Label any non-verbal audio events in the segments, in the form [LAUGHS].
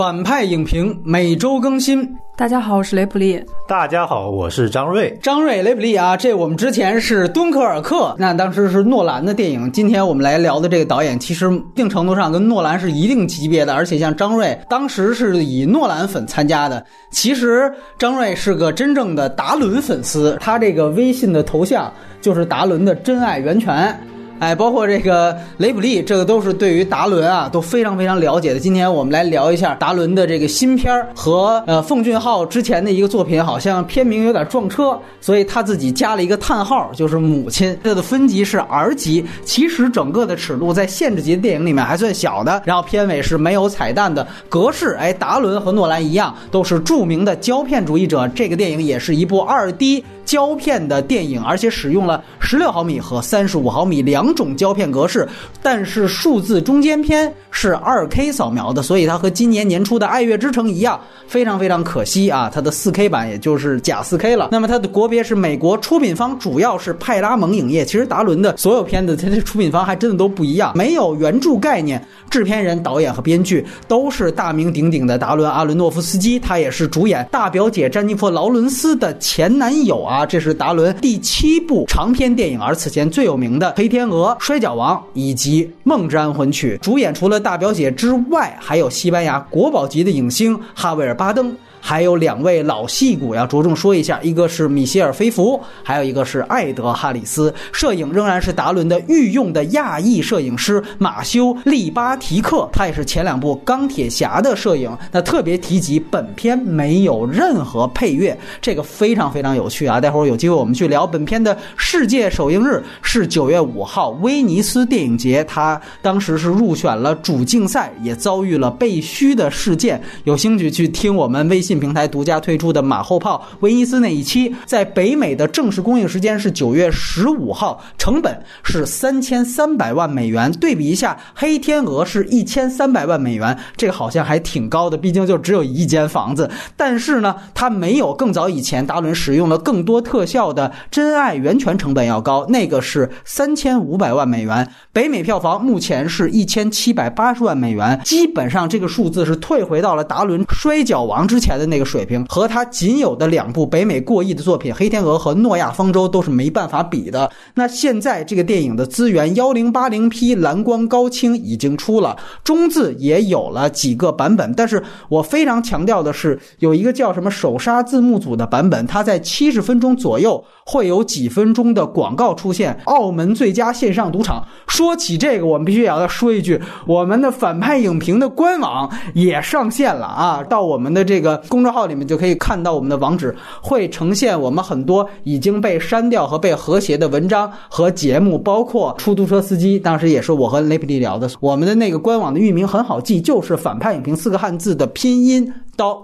反派影评每周更新。大家好，我是雷普利。大家好，我是张瑞。张瑞，雷普利啊，这我们之前是敦刻尔克，那当时是诺兰的电影。今天我们来聊的这个导演，其实一定程度上跟诺兰是一定级别的，而且像张瑞当时是以诺兰粉参加的。其实张瑞是个真正的达伦粉丝，他这个微信的头像就是达伦的真爱源泉。哎，包括这个雷普利，这个都是对于达伦啊都非常非常了解的。今天我们来聊一下达伦的这个新片儿和呃奉俊昊之前的一个作品，好像片名有点撞车，所以他自己加了一个叹号，就是母亲。这的分级是 R 级，其实整个的尺度在限制级的电影里面还算小的。然后片尾是没有彩蛋的格式。哎，达伦和诺兰一样，都是著名的胶片主义者。这个电影也是一部二 D。胶片的电影，而且使用了十六毫米和三十五毫米两种胶片格式，但是数字中间片是二 K 扫描的，所以它和今年年初的《爱乐之城》一样，非常非常可惜啊！它的四 K 版也就是假四 K 了。那么它的国别是美国，出品方主要是派拉蒙影业。其实达伦的所有片子，它的出品方还真的都不一样，没有原著概念。制片人、导演和编剧都是大名鼎鼎的达伦·阿伦诺夫斯基，他也是主演大表姐詹妮弗·劳伦斯的前男友啊。这是达伦第七部长篇电影，而此前最有名的《黑天鹅》《摔跤王》以及《梦之安魂曲》。主演除了大表姐之外，还有西班牙国宝级的影星哈维尔·巴登。还有两位老戏骨要着重说一下，一个是米歇尔·菲弗，还有一个是艾德·哈里斯。摄影仍然是达伦的御用的亚裔摄影师马修·利巴提克，他也是前两部《钢铁侠》的摄影。那特别提及本片没有任何配乐，这个非常非常有趣啊！待会儿有机会我们去聊本片的世界首映日是九月五号，威尼斯电影节，他当时是入选了主竞赛，也遭遇了被虚的事件。有兴趣去听我们微信。平台独家推出的《马后炮》威尼斯那一期，在北美的正式公映时间是九月十五号，成本是三千三百万美元。对比一下，《黑天鹅》是一千三百万美元，这个好像还挺高的，毕竟就只有一间房子。但是呢，它没有更早以前达伦使用了更多特效的《真爱源泉》成本要高，那个是三千五百万美元。北美票房目前是一千七百八十万美元，基本上这个数字是退回到了达伦《摔跤王》之前。的那个水平和他仅有的两部北美过亿的作品《黑天鹅》和《诺亚方舟》都是没办法比的。那现在这个电影的资源幺零八零 P 蓝光高清已经出了，中字也有了几个版本。但是我非常强调的是，有一个叫什么手刹字幕组的版本，它在七十分钟左右会有几分钟的广告出现。澳门最佳线上赌场。说起这个，我们必须也要说一句，我们的反派影评的官网也上线了啊！到我们的这个。公众号里面就可以看到我们的网址，会呈现我们很多已经被删掉和被和谐的文章和节目，包括出租车司机。当时也是我和雷普利聊的。我们的那个官网的域名很好记，就是“反派影评”四个汉字的拼音。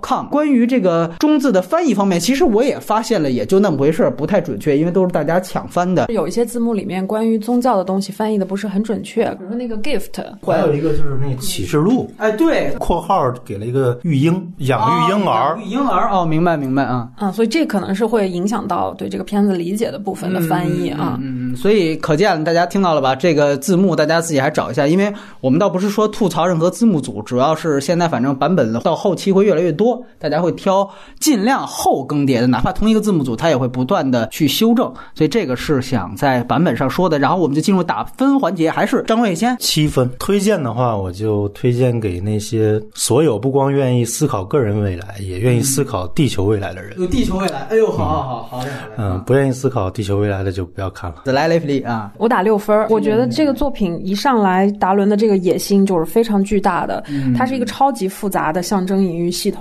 Com 关于这个中字的翻译方面，其实我也发现了，也就那么回事，不太准确，因为都是大家抢翻的。有一些字幕里面关于宗教的东西翻译的不是很准确，比如说那个 gift，还有一个就是那启示录，哎，对，括号给了一个育婴，养育婴儿，育婴儿，哦，明白明白啊，啊，所以这可能是会影响到对这个片子理解的部分的翻译啊，嗯嗯，所以可见大家听到了吧？这个字幕大家自己还找一下，因为我们倒不是说吐槽任何字幕组，主要是现在反正版本到后期会越来越多，大家会。会挑尽量后更迭的，哪怕同一个字幕组，它也会不断的去修正。所以这个是想在版本上说的。然后我们就进入打分环节，还是张卫先七分。推荐的话，我就推荐给那些所有不光愿意思考个人未来，也愿意思考地球未来的人。有地球未来，哎呦，好好好，好嘞，嗯，不愿意思考地球未来的就不要看了。来雷弗利啊，我打六分。我觉得这个作品一上来，达伦的这个野心就是非常巨大的。它是一个超级复杂的象征隐喻系统。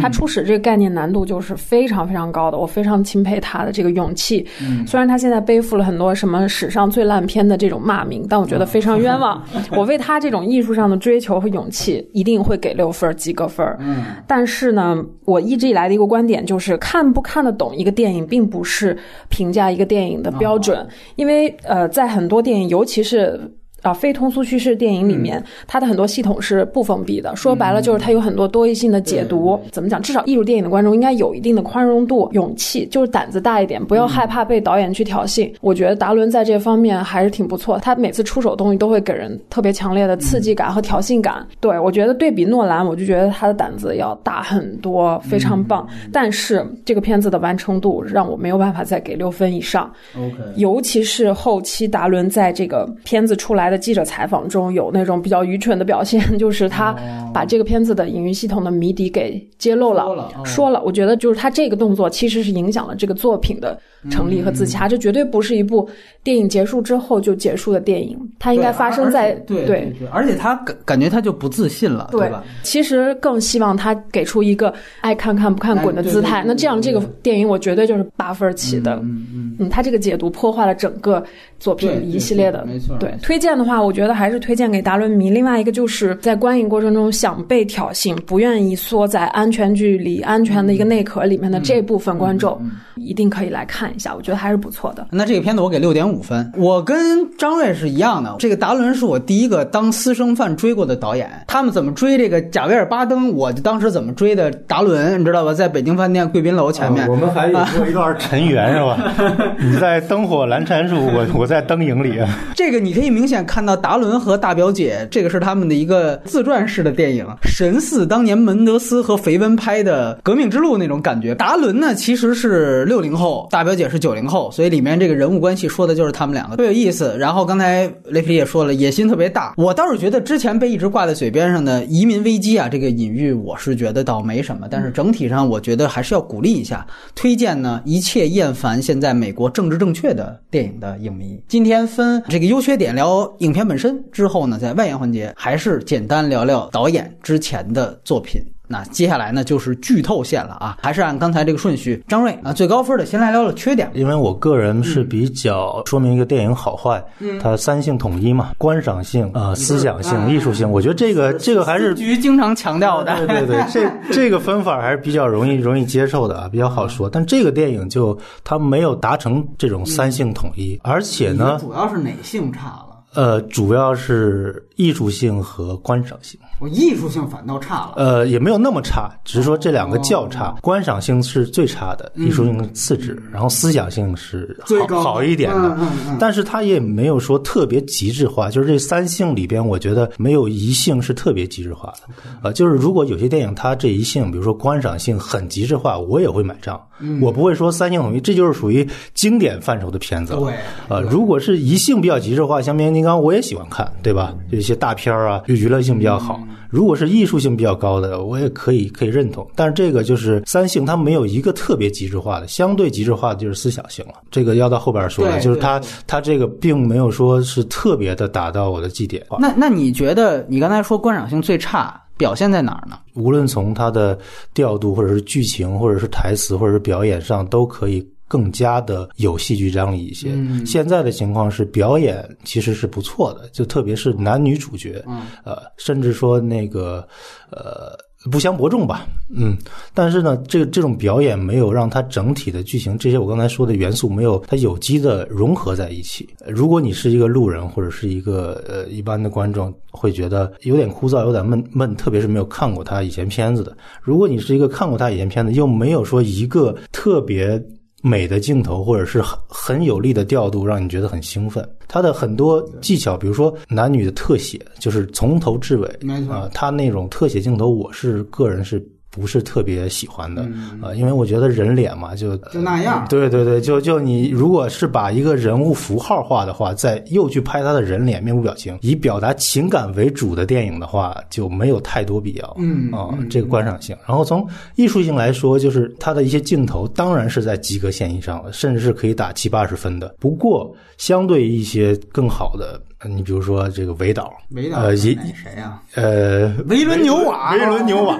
它出。使这个概念难度就是非常非常高的，我非常钦佩他的这个勇气。虽然他现在背负了很多什么史上最烂片的这种骂名，但我觉得非常冤枉。[LAUGHS] 我为他这种艺术上的追求和勇气，一定会给六分及格分。嗯，但是呢，我一直以来的一个观点就是，看不看得懂一个电影，并不是评价一个电影的标准。因为呃，在很多电影，尤其是。啊，非通俗叙事电影里面，它的很多系统是不封闭的。说白了，就是它有很多多义性的解读。怎么讲？至少艺术电影的观众应该有一定的宽容度、勇气，就是胆子大一点，不要害怕被导演去挑衅。我觉得达伦在这方面还是挺不错。他每次出手东西都会给人特别强烈的刺激感和挑衅感。对我觉得对比诺兰，我就觉得他的胆子要大很多，非常棒。但是这个片子的完成度让我没有办法再给六分以上。OK，尤其是后期达伦在这个片子出来的记者采访中有那种比较愚蠢的表现，[LAUGHS] 就是他把这个片子的隐喻系统的谜底给揭露了，说了哦说了。我觉得就是他这个动作其实是影响了这个作品的成立和自洽，这绝对不是一部电影结束之后就结束的电影，它应该发生在对对对，而且他感感觉他就不自信了，对吧？其实更希望他给出一个爱看看不看滚的姿态。哎对对对那这样这个电影我绝对就是八分起的。嗯嗯，嗯，他这个解读破坏了整个作品一系列的没错对推荐的话，我觉得还是推荐给达伦迷。另外一个就是在观影过程中想被挑衅，不愿意缩在安全距离、安全的一个内壳里面的这部分观众，嗯一定可以来看一下，我觉得还是不错的。那这个片子我给六点五分，我跟张瑞是一样的。这个达伦是我第一个当私生饭追过的导演，他们怎么追这个贾维尔巴登，我就当时怎么追的达伦，你知道吧？在北京饭店贵宾楼前面，啊我们还有过一段尘缘是吧？[LAUGHS] 你在灯火阑珊处，我我在灯影里。[LAUGHS] 这个你可以明显看到达伦和大表姐，这个是他们的一个自传式的电影，神似当年门德斯和肥温拍的《革命之路》那种感觉。达伦呢其实是六零后，大表姐是九零后，所以里面这个人物关系说的就是他们两个，特别有意思。然后刚才雷皮也说了，野心特别大。我倒是觉得之前被一直挂在嘴边上的移民危机啊，这个隐喻我是觉得倒没什么，但是整体上我觉得还是要鼓励一下，推荐呢一切厌烦现在美国政治正确的电影的影迷。今天分这个优缺点聊影片本身之后呢，在外延环节还是简单聊聊导演之前的作品。那接下来呢就是剧透线了啊，还是按刚才这个顺序，张瑞啊最高分的先来聊聊缺点。因为我个人是比较说明一个电影好坏，它三性统一嘛，观赏性、呃思想性、艺术性，我觉得这个这个还是局经常强调的，对对对，这 [LAUGHS] 这个分法还是比较容易容易接受的啊，比较好说。但这个电影就它没有达成这种三性统一，而且呢，主要是哪性差了？呃，主要是艺术性和观赏性。我艺术性反倒差了。呃，也没有那么差，只是说这两个较差，观赏性是最差的，艺术性次之，然后思想性是最高好好一点的。嗯嗯嗯但是它也没有说特别极致化，就是这三性里边，我觉得没有一性是特别极致化的。呃，就是如果有些电影它这一性，比如说观赏性很极致化，我也会买账。我不会说三性统一，这就是属于经典范畴的片子了。对呃，如果是一性比较极致化，像变形金刚，我也喜欢看，对吧？有一些大片儿啊，就娱乐性比较好。如果是艺术性比较高的，我也可以可以认同。但是这个就是三性，它没有一个特别极致化的，相对极致化的就是思想性了。这个要到后边说了，就是它对它这个并没有说是特别的达到我的绩点。那那你觉得你刚才说观赏性最差，表现在哪儿呢？无论从它的调度，或者是剧情，或者是台词，或者是表演上，都可以更加的有戏剧张力一些。嗯现在的情况是表演其实是不错的，就特别是男女主角，嗯呃，甚至说那个呃。不相伯仲吧，嗯，但是呢，这这种表演没有让它整体的剧情这些我刚才说的元素没有它有机的融合在一起。呃如果你是一个路人或者是一个呃一般的观众，会觉得有点枯燥，有点闷闷，特别是没有看过他以前片子的。如果你是一个看过他以前片子，又没有说一个特别美的镜头，或者是很很有力的调度，让你觉得很兴奋。他的很多技巧，比如说男女的特写，就是从头至尾，啊、他那种特写镜头，我是个人是。不是特别喜欢的，嗯啊，因为我觉得人脸嘛，就就那样对对对，就就你如果是把一个人物符号化的话，再又去拍他的人脸、面部表情，以表达情感为主的电影的话，就没有太多必要。嗯啊、这个观赏性。然后从艺术性来说，就是它的一些镜头当然是在及格线以上的，甚至是可以打七八十分的。不过，相对于一些更好的，呃你比如说这个维导，维呃，谁呀？呃，维伦纽瓦，维伦纽瓦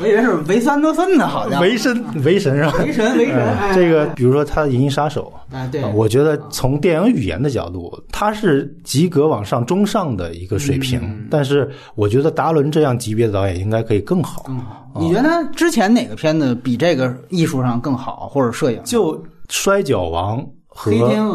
我以为是维斯安德森呢，好像维神维神是吧？维神维神这个比如说他的《银翼杀手》啊对呃我觉得从电影语言的角度，他是及格往上中上的一个水平，嗯但是我觉得达伦这样级别的导演应该可以更好。更好。你觉得之前哪个片子比这个艺术上更好，或者摄影？就《摔跤王》和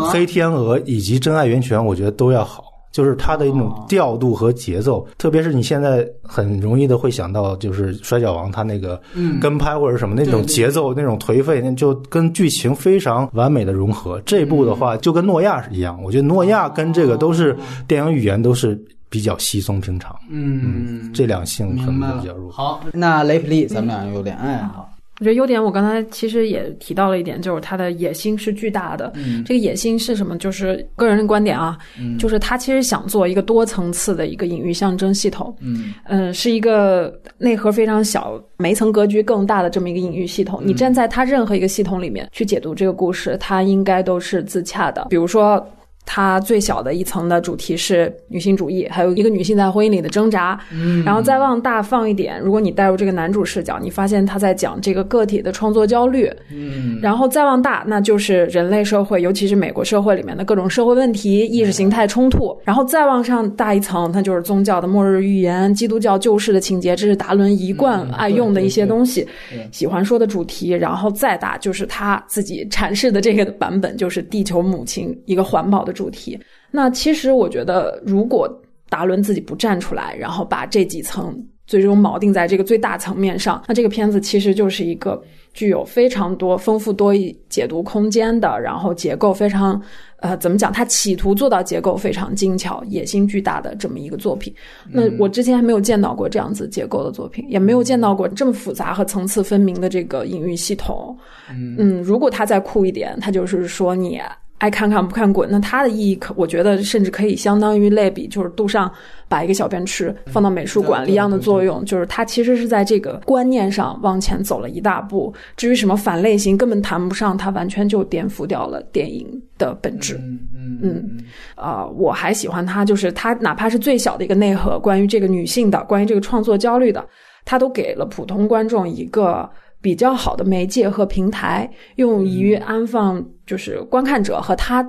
黑天鹅以及《真爱源泉》，我觉得都要好。就是它的一种调度和节奏，特别是你现在很容易的会想到，就是《摔跤王》他那个跟拍或者什么那种节奏、那种颓废，那就跟剧情非常完美的融合。这部的话就跟诺亚是一样，我觉得诺亚跟这个都是电影语言都是比较稀松平常。嗯，这两性可能比较弱。好，那雷普利，咱们俩有点爱好。我觉得优点，我刚才其实也提到了一点，就是他的野心是巨大的。嗯这个野心是什么？就是个人的观点啊，就是他其实想做一个多层次的一个隐喻象征系统。嗯嗯，是一个内核非常小、每一层格局更大的这么一个隐喻系统。你站在他任何一个系统里面去解读这个故事，它应该都是自洽的。比如说。它最小的一层的主题是女性主义，还有一个女性在婚姻里的挣扎。嗯，然后再往大放一点，如果你带入这个男主视角，你发现他在讲这个个体的创作焦虑。嗯，然后再往大，那就是人类社会，尤其是美国社会里面的各种社会问题、意识形态冲突。然后再往上大一层，那就是宗教的末日预言、基督教救世的情节，这是达伦一贯爱用的一些东西，喜欢说的主题。然后再大，就是他自己阐释的这个版本，就是地球母亲一个环保的主题。那其实我觉得，如果达伦自己不站出来，然后把这几层最终锚定在这个最大层面上，那这个片子其实就是一个具有非常多丰富多义解读空间的，然后结构非常呃怎么讲？他企图做到结构非常精巧、野心巨大的这么一个作品。那我之前还没有见到过这样子结构的作品，也没有见到过这么复杂和层次分明的这个隐喻系统。嗯，如果他再酷一点，他就是说你。爱看看不看滚，那它的意义可，我觉得甚至可以相当于类比，就是杜尚把一个小便池放到美术馆一样的作用，就是它其实是在这个观念上往前走了一大步。至于什么反类型，根本谈不上，它完全就颠覆掉了电影的本质。嗯嗯嗯，呃，我还喜欢它，就是它哪怕是最小的一个内核，关于这个女性的，关于这个创作焦虑的，它都给了普通观众一个。比较好的媒介和平台，用于安放就是观看者和他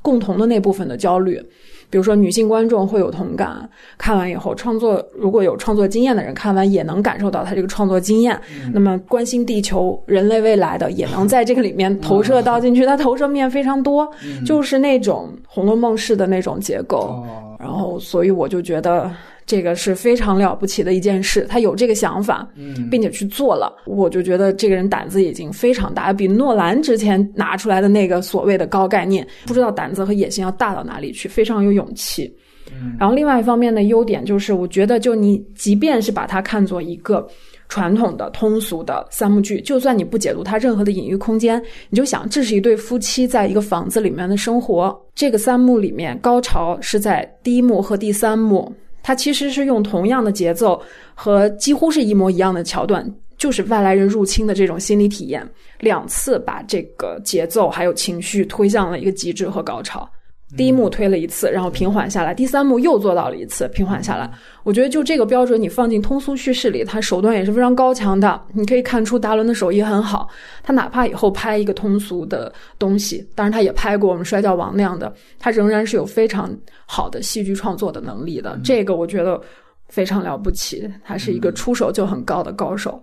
共同的那部分的焦虑。比如说，女性观众会有同感，看完以后，创作如果有创作经验的人看完也能感受到他这个创作经验。那么，关心地球、人类未来的也能在这个里面投射到进去，它投射面非常多，就是那种《红楼梦》式的那种结构。然后，所以我就觉得。这个是非常了不起的一件事，他有这个想法，并且去做了，我就觉得这个人胆子已经非常大，比诺兰之前拿出来的那个所谓的高概念，不知道胆子和野心要大到哪里去，非常有勇气。然后另外一方面的优点就是，我觉得就你即便是把它看作一个传统的通俗的三幕剧，就算你不解读它任何的隐喻空间，你就想这是一对夫妻在一个房子里面的生活，这个三幕里面高潮是在第一幕和第三幕。它其实是用同样的节奏和几乎是一模一样的桥段，就是外来人入侵的这种心理体验，两次把这个节奏还有情绪推向了一个极致和高潮。第一幕推了一次，然后平缓下来；第三幕又做到了一次平缓下来。我觉得就这个标准，你放进通俗叙事里，他手段也是非常高强的。你可以看出达伦的手艺很好，他哪怕以后拍一个通俗的东西，当然他也拍过我们《摔跤王》那样的，他仍然是有非常好的戏剧创作的能力的。这个我觉得非常了不起，他是一个出手就很高的高手。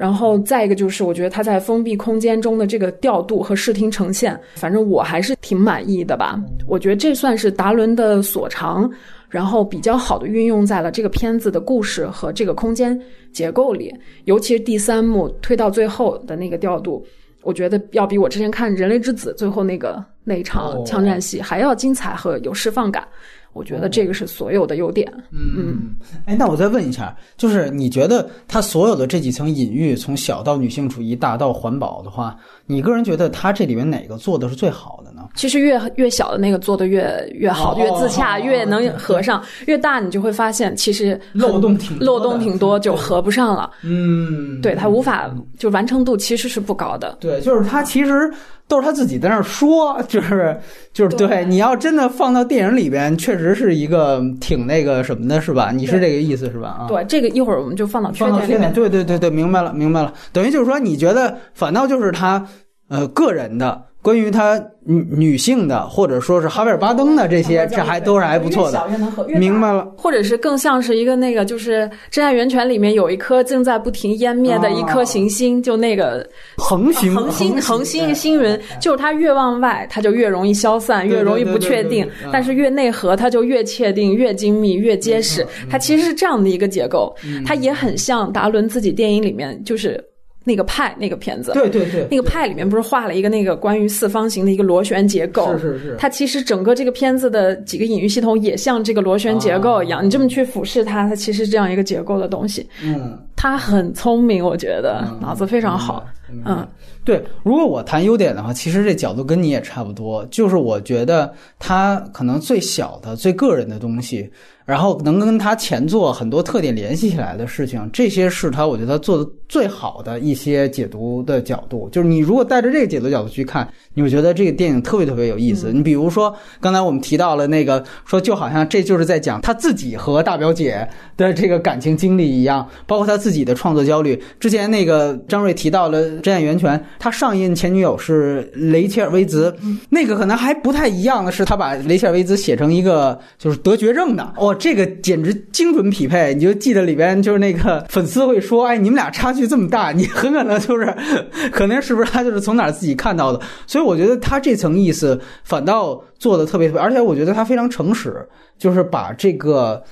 然后再一个就是，我觉得它在封闭空间中的这个调度和视听呈现，反正我还是挺满意的吧。我觉得这算是达伦的所长，然后比较好的运用在了这个片子的故事和这个空间结构里。尤其是第三幕推到最后的那个调度，我觉得要比我之前看《人类之子》最后那个那一场枪战戏还要精彩和有释放感。我觉得这个是所有的优点。嗯，哎，那我再问一下，就是你觉得他所有的这几层隐喻，从小到女性主义，大到环保的话，你个人觉得他这里面哪个做的是最好的呢？其实越越小的那个做的越越好，越自洽，越能合上；越大，你就会发现其实漏洞挺漏洞挺多，就合不上了。嗯，对，它无法就完成度其实是不高的。对，就是他其实。都是他自己在那儿说，[LAUGHS] 就是就是对，你要真的放到电影里边，确实是一个挺那个什么的，是吧？你是这个意思是吧？啊，对，这个一会儿我们就放到放到缺点，对对对对，明白了明白了。等于就是说，你觉得反倒就是他呃个人的关于他女女性的，或者说是哈维尔巴登的这些，这还都是还不错的。明白了，或者是更像是一个那个，就是《真爱源泉》里面有一颗正在不停湮灭的一颗行星，就那个恒星，恒星，恒星星云，就是它越往外，它就越容易消散，越容易不确定；但是越内核，它就越确定、越精密、越结实。它其实是这样的一个结构，它也很像达伦自己电影里面就是。那个派那个片子，对对对，那个派里面不是画了一个那个关于四方形的一个螺旋结构？是是是。它其实整个这个片子的几个隐喻系统也像这个螺旋结构一样，你这么去俯视它，它其实这样一个结构的东西。嗯，他很聪明，我觉得脑子非常好。嗯，对。如果我谈优点的话，其实这角度跟你也差不多，就是我觉得他可能最小的、最个人的东西。然后能跟他前作很多特点联系起来的事情，这些是他我觉得他做的最好的一些解读的角度。就是你如果带着这个解读角度去看，你会觉得这个电影特别特别有意思。你比如说刚才我们提到了那个，说就好像这就是在讲他自己和大表姐的这个感情经历一样，包括他自自己的创作焦虑。之前那个张瑞提到了《真爱源泉》，他上映前女友是雷切尔·威兹，那个可能还不太一样的是，他把雷切尔·威兹写成一个就是得绝症的哦。这个简直精准匹配，你就记得里边就是那个粉丝会说：“哎，你们俩差距这么大，[LAUGHS] 你很可能就是，[LAUGHS] 可能是不是他就是从哪儿自己看到的？”所以我觉得他这层意思反倒做的特别特别，而且我觉得他非常诚实，就是把这个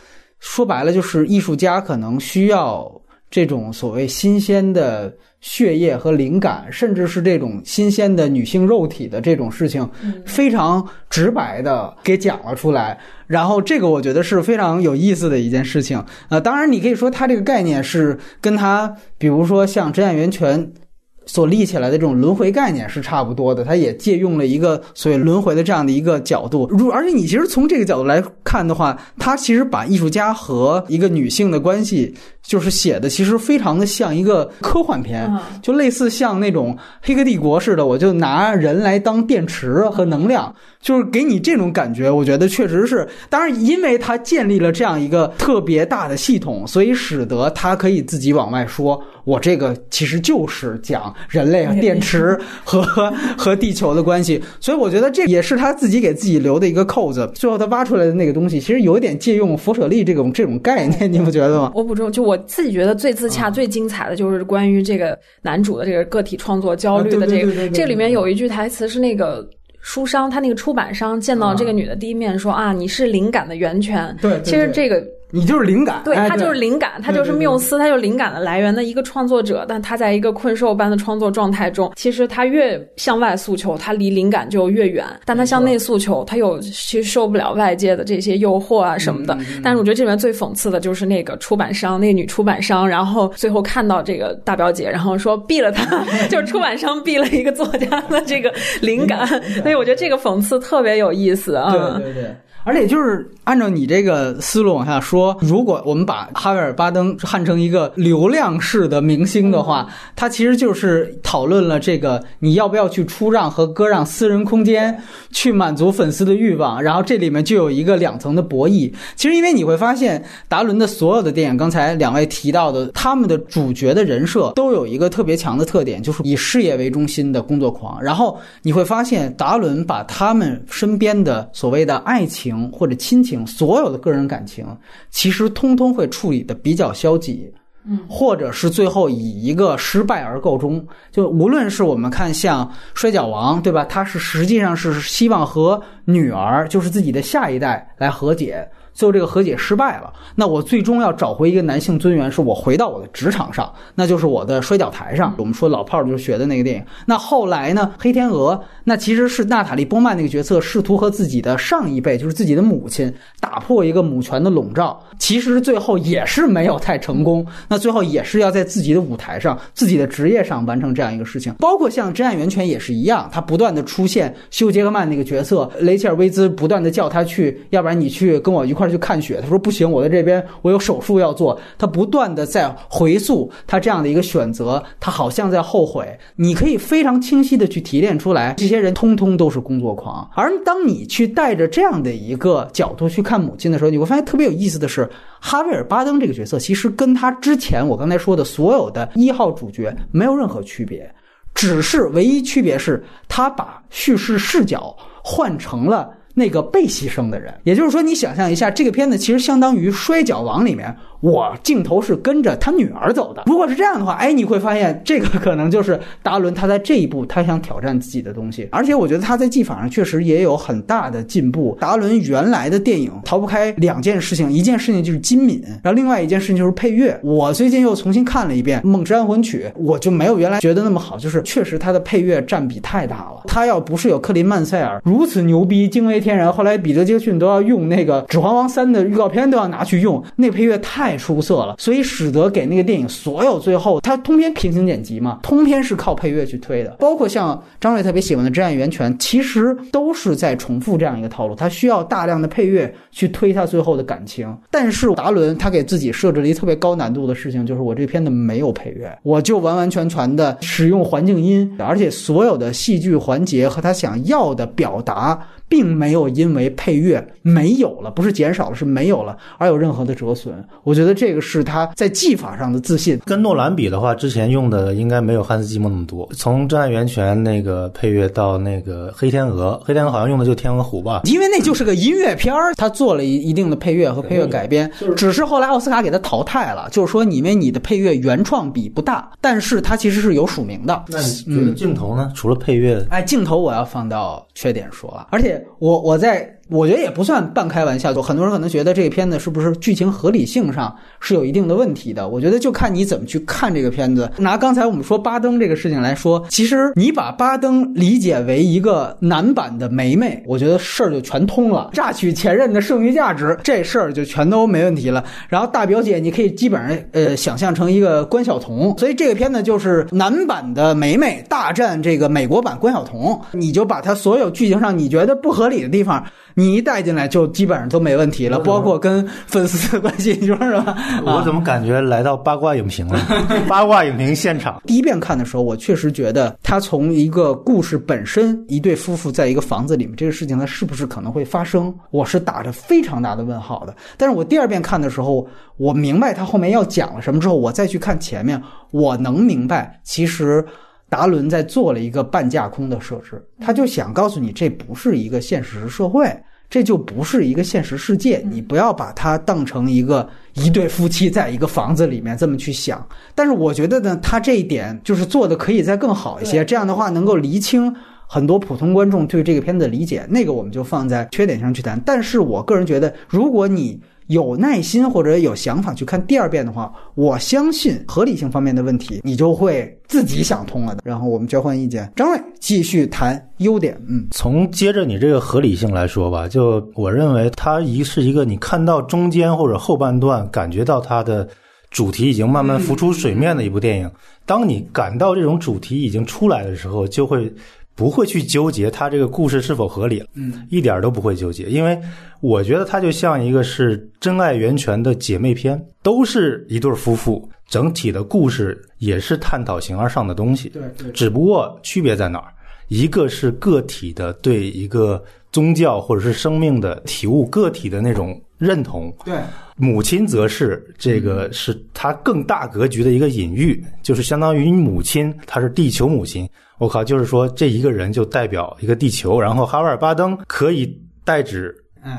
说白了就是艺术家可能需要这种所谓新鲜的。血液和灵感，甚至是这种新鲜的女性肉体的这种事情，非常直白的给讲了出来。然后这个我觉得是非常有意思的一件事情。呃，当然你可以说它这个概念是跟它，比如说像真爱源泉。所立起来的这种轮回概念是差不多的，它也借用了一个所谓轮回的这样的一个角度。如而且你其实从这个角度来看的话，它其实把艺术家和一个女性的关系，就是写的其实非常的像一个科幻片，就类似像那种《黑客帝国》似的，我就拿人来当电池和能量。就是给你这种感觉，我觉得确实是。当然，因为他建立了这样一个特别大的系统，所以使得他可以自己往外说：“我这个其实就是讲人类啊、电池和 [LAUGHS] 和地球的关系。”所以，我觉得这也是他自己给自己留的一个扣子。最后他挖出来的那个东西，其实有一点借用佛舍利这种这种概念，你不觉得吗？我补充，就我自己觉得最自洽、最精彩的就是关于这个男主的这个个体创作焦虑的这个。这里面有一句台词是那个。书商，他那个出版商见到这个女的第一面说啊，你是灵感的源泉。对，其实这个。你就是灵感，对他就是灵感，他就是缪斯，他就是灵感的来源的一个创作者。但他在一个困兽般的创作状态中，其实他越向外诉求，他离灵感就越远；但他向内诉求，他又其实受不了外界的这些诱惑啊什么的。但是我觉得这里面最讽刺的就是那个出版商，那个女出版商，然后最后看到这个大表姐，然后说毙了他，[LAUGHS] 就是出版商毙了一个作家的这个灵感。[LAUGHS] 所以我觉得这个讽刺特别有意思啊。对对对。而且就是按照你这个思路往下说，如果我们把哈维尔·巴登看成一个流量式的明星的话，他其实就是讨论了这个你要不要去出让和割让私人空间，去满足粉丝的欲望。然后这里面就有一个两层的博弈。其实因为你会发现，达伦的所有的电影，刚才两位提到的，他们的主角的人设都有一个特别强的特点，就是以事业为中心的工作狂。然后你会发现，达伦把他们身边的所谓的爱情。或者亲情，所有的个人感情，其实通通会处理的比较消极，嗯，或者是最后以一个失败而告终。就无论是我们看像摔跤王，对吧？他是实际上是希望和女儿，就是自己的下一代来和解。最后这个和解失败了，那我最终要找回一个男性尊严，是我回到我的职场上，那就是我的摔角台上。我们说老炮儿就是学的那个电影。那后来呢？黑天鹅，那其实是娜塔莉波曼那个角色试图和自己的上一辈，就是自己的母亲，打破一个母权的笼罩。其实最后也是没有太成功。那最后也是要在自己的舞台上、自己的职业上完成这样一个事情。包括像《真爱源泉》也是一样，他不断的出现休杰克曼那个角色，雷切尔·威兹不断的叫他去，要不然你去跟我一块。去看血，他说不行，我在这边，我有手术要做。他不断的在回溯他这样的一个选择，他好像在后悔。你可以非常清晰的去提炼出来，这些人通通都是工作狂。而当你去带着这样的一个角度去看母亲的时候，你会发现特别有意思的是，哈维尔·巴登这个角色其实跟他之前我刚才说的所有的一号主角没有任何区别。只是唯一区别是，他把叙事视角换成了那个被牺牲的人。也就是说，你想象一下，这个片子其实相当于《摔跤王》里面。我镜头是跟着他女儿走的。如果是这样的话，哎，你会发现这个可能就是达伦他在这一步他想挑战自己的东西。而且我觉得他在技法上确实也有很大的进步。达伦原来的电影逃不开两件事情，一件事情就是金敏，然后另外一件事情就是配乐。我最近又重新看了一遍《梦之安魂曲》，我就没有原来觉得那么好，就是确实他的配乐占比太大了。他要不是有克林曼塞尔如此牛逼、惊为天人，后来彼得杰克逊都要用那个《指环王三》的预告片都要拿去用，那配乐太。太出色了，所以使得给那个电影所有最后它通篇平行剪辑嘛，通篇是靠配乐去推的，包括像张瑞特别喜欢的《真爱源泉》，其实都是在重复这样一个套路，它需要大量的配乐去推它最后的感情。但是达伦他给自己设置了一特别高难度的事情，就是我这片子没有配乐，我就完完全全的使用环境音，而且所有的戏剧环节和他想要的表达。并没有因为配乐没有了，不是减少了，是没有了，而有任何的折损。我觉得这个是他在技法上的自信。跟诺兰比的话，之前用的应该没有汉斯季默那么多。从《真爱源泉》那个配乐到那个《黑天鹅》，《黑天鹅》好像用的就《天鹅湖》吧？[LAUGHS] 因为那就是个音乐片儿，他做了一一定的配乐和配乐改编，只是后来奥斯卡给他淘汰了。就是说，因为你的配乐原创比不大，但是它其实是有署名的。那你觉得镜头呢？除了配乐，哎，镜头我要放到缺点说了，而且。我我在。我觉得也不算半开玩笑，就很多人可能觉得这个片子是不是剧情合理性上是有一定的问题的。我觉得就看你怎么去看这个片子。拿刚才我们说巴登这个事情来说，其实你把巴登理解为一个男版的梅梅，我觉得事儿就全通了。榨取前任的剩余价值，这事儿就全都没问题了。然后大表姐，你可以基本上呃想象成一个关晓彤，所以这个片子就是男版的梅梅大战这个美国版关晓彤，你就把它所有剧情上你觉得不合理的地方。你一带进来就基本上都没问题了，包括跟粉丝的关系，你说是吧？我怎么感觉来到八卦影评了？[LAUGHS] 八卦影评现场。第一遍看的时候，我确实觉得他从一个故事本身，一对夫妇在一个房子里面这个事情，它是不是可能会发生？我是打着非常大的问号的。但是我第二遍看的时候，我明白他后面要讲了什么之后，我再去看前面，我能明白其实。达伦在做了一个半架空的设置，他就想告诉你，这不是一个现实社会，这就不是一个现实世界，你不要把它当成一个一对夫妻在一个房子里面这么去想。但是我觉得呢，他这一点就是做的可以再更好一些，这样的话能够厘清很多普通观众对这个片子的理解。那个我们就放在缺点上去谈。但是我个人觉得，如果你有耐心或者有想法去看第二遍的话，我相信合理性方面的问题你就会自己想通了的。然后我们交换意见，张瑞继续谈优点。嗯，从接着你这个合理性来说吧，就我认为它一是一个你看到中间或者后半段感觉到它的主题已经慢慢浮出水面的一部电影。当你感到这种主题已经出来的时候，就会。不会去纠结他这个故事是否合理了，嗯，一点都不会纠结，因为我觉得它就像一个是真爱源泉的姐妹篇，都是一对夫妇，整体的故事也是探讨形而上的东西，对对，只不过区别在哪儿？一个是个体的对一个宗教或者是生命的体悟，个体的那种认同，对，母亲则是这个是他更大格局的一个隐喻，就是相当于母亲，她是地球母亲。我靠，就是说这一个人就代表一个地球，然后哈维尔巴登可以代指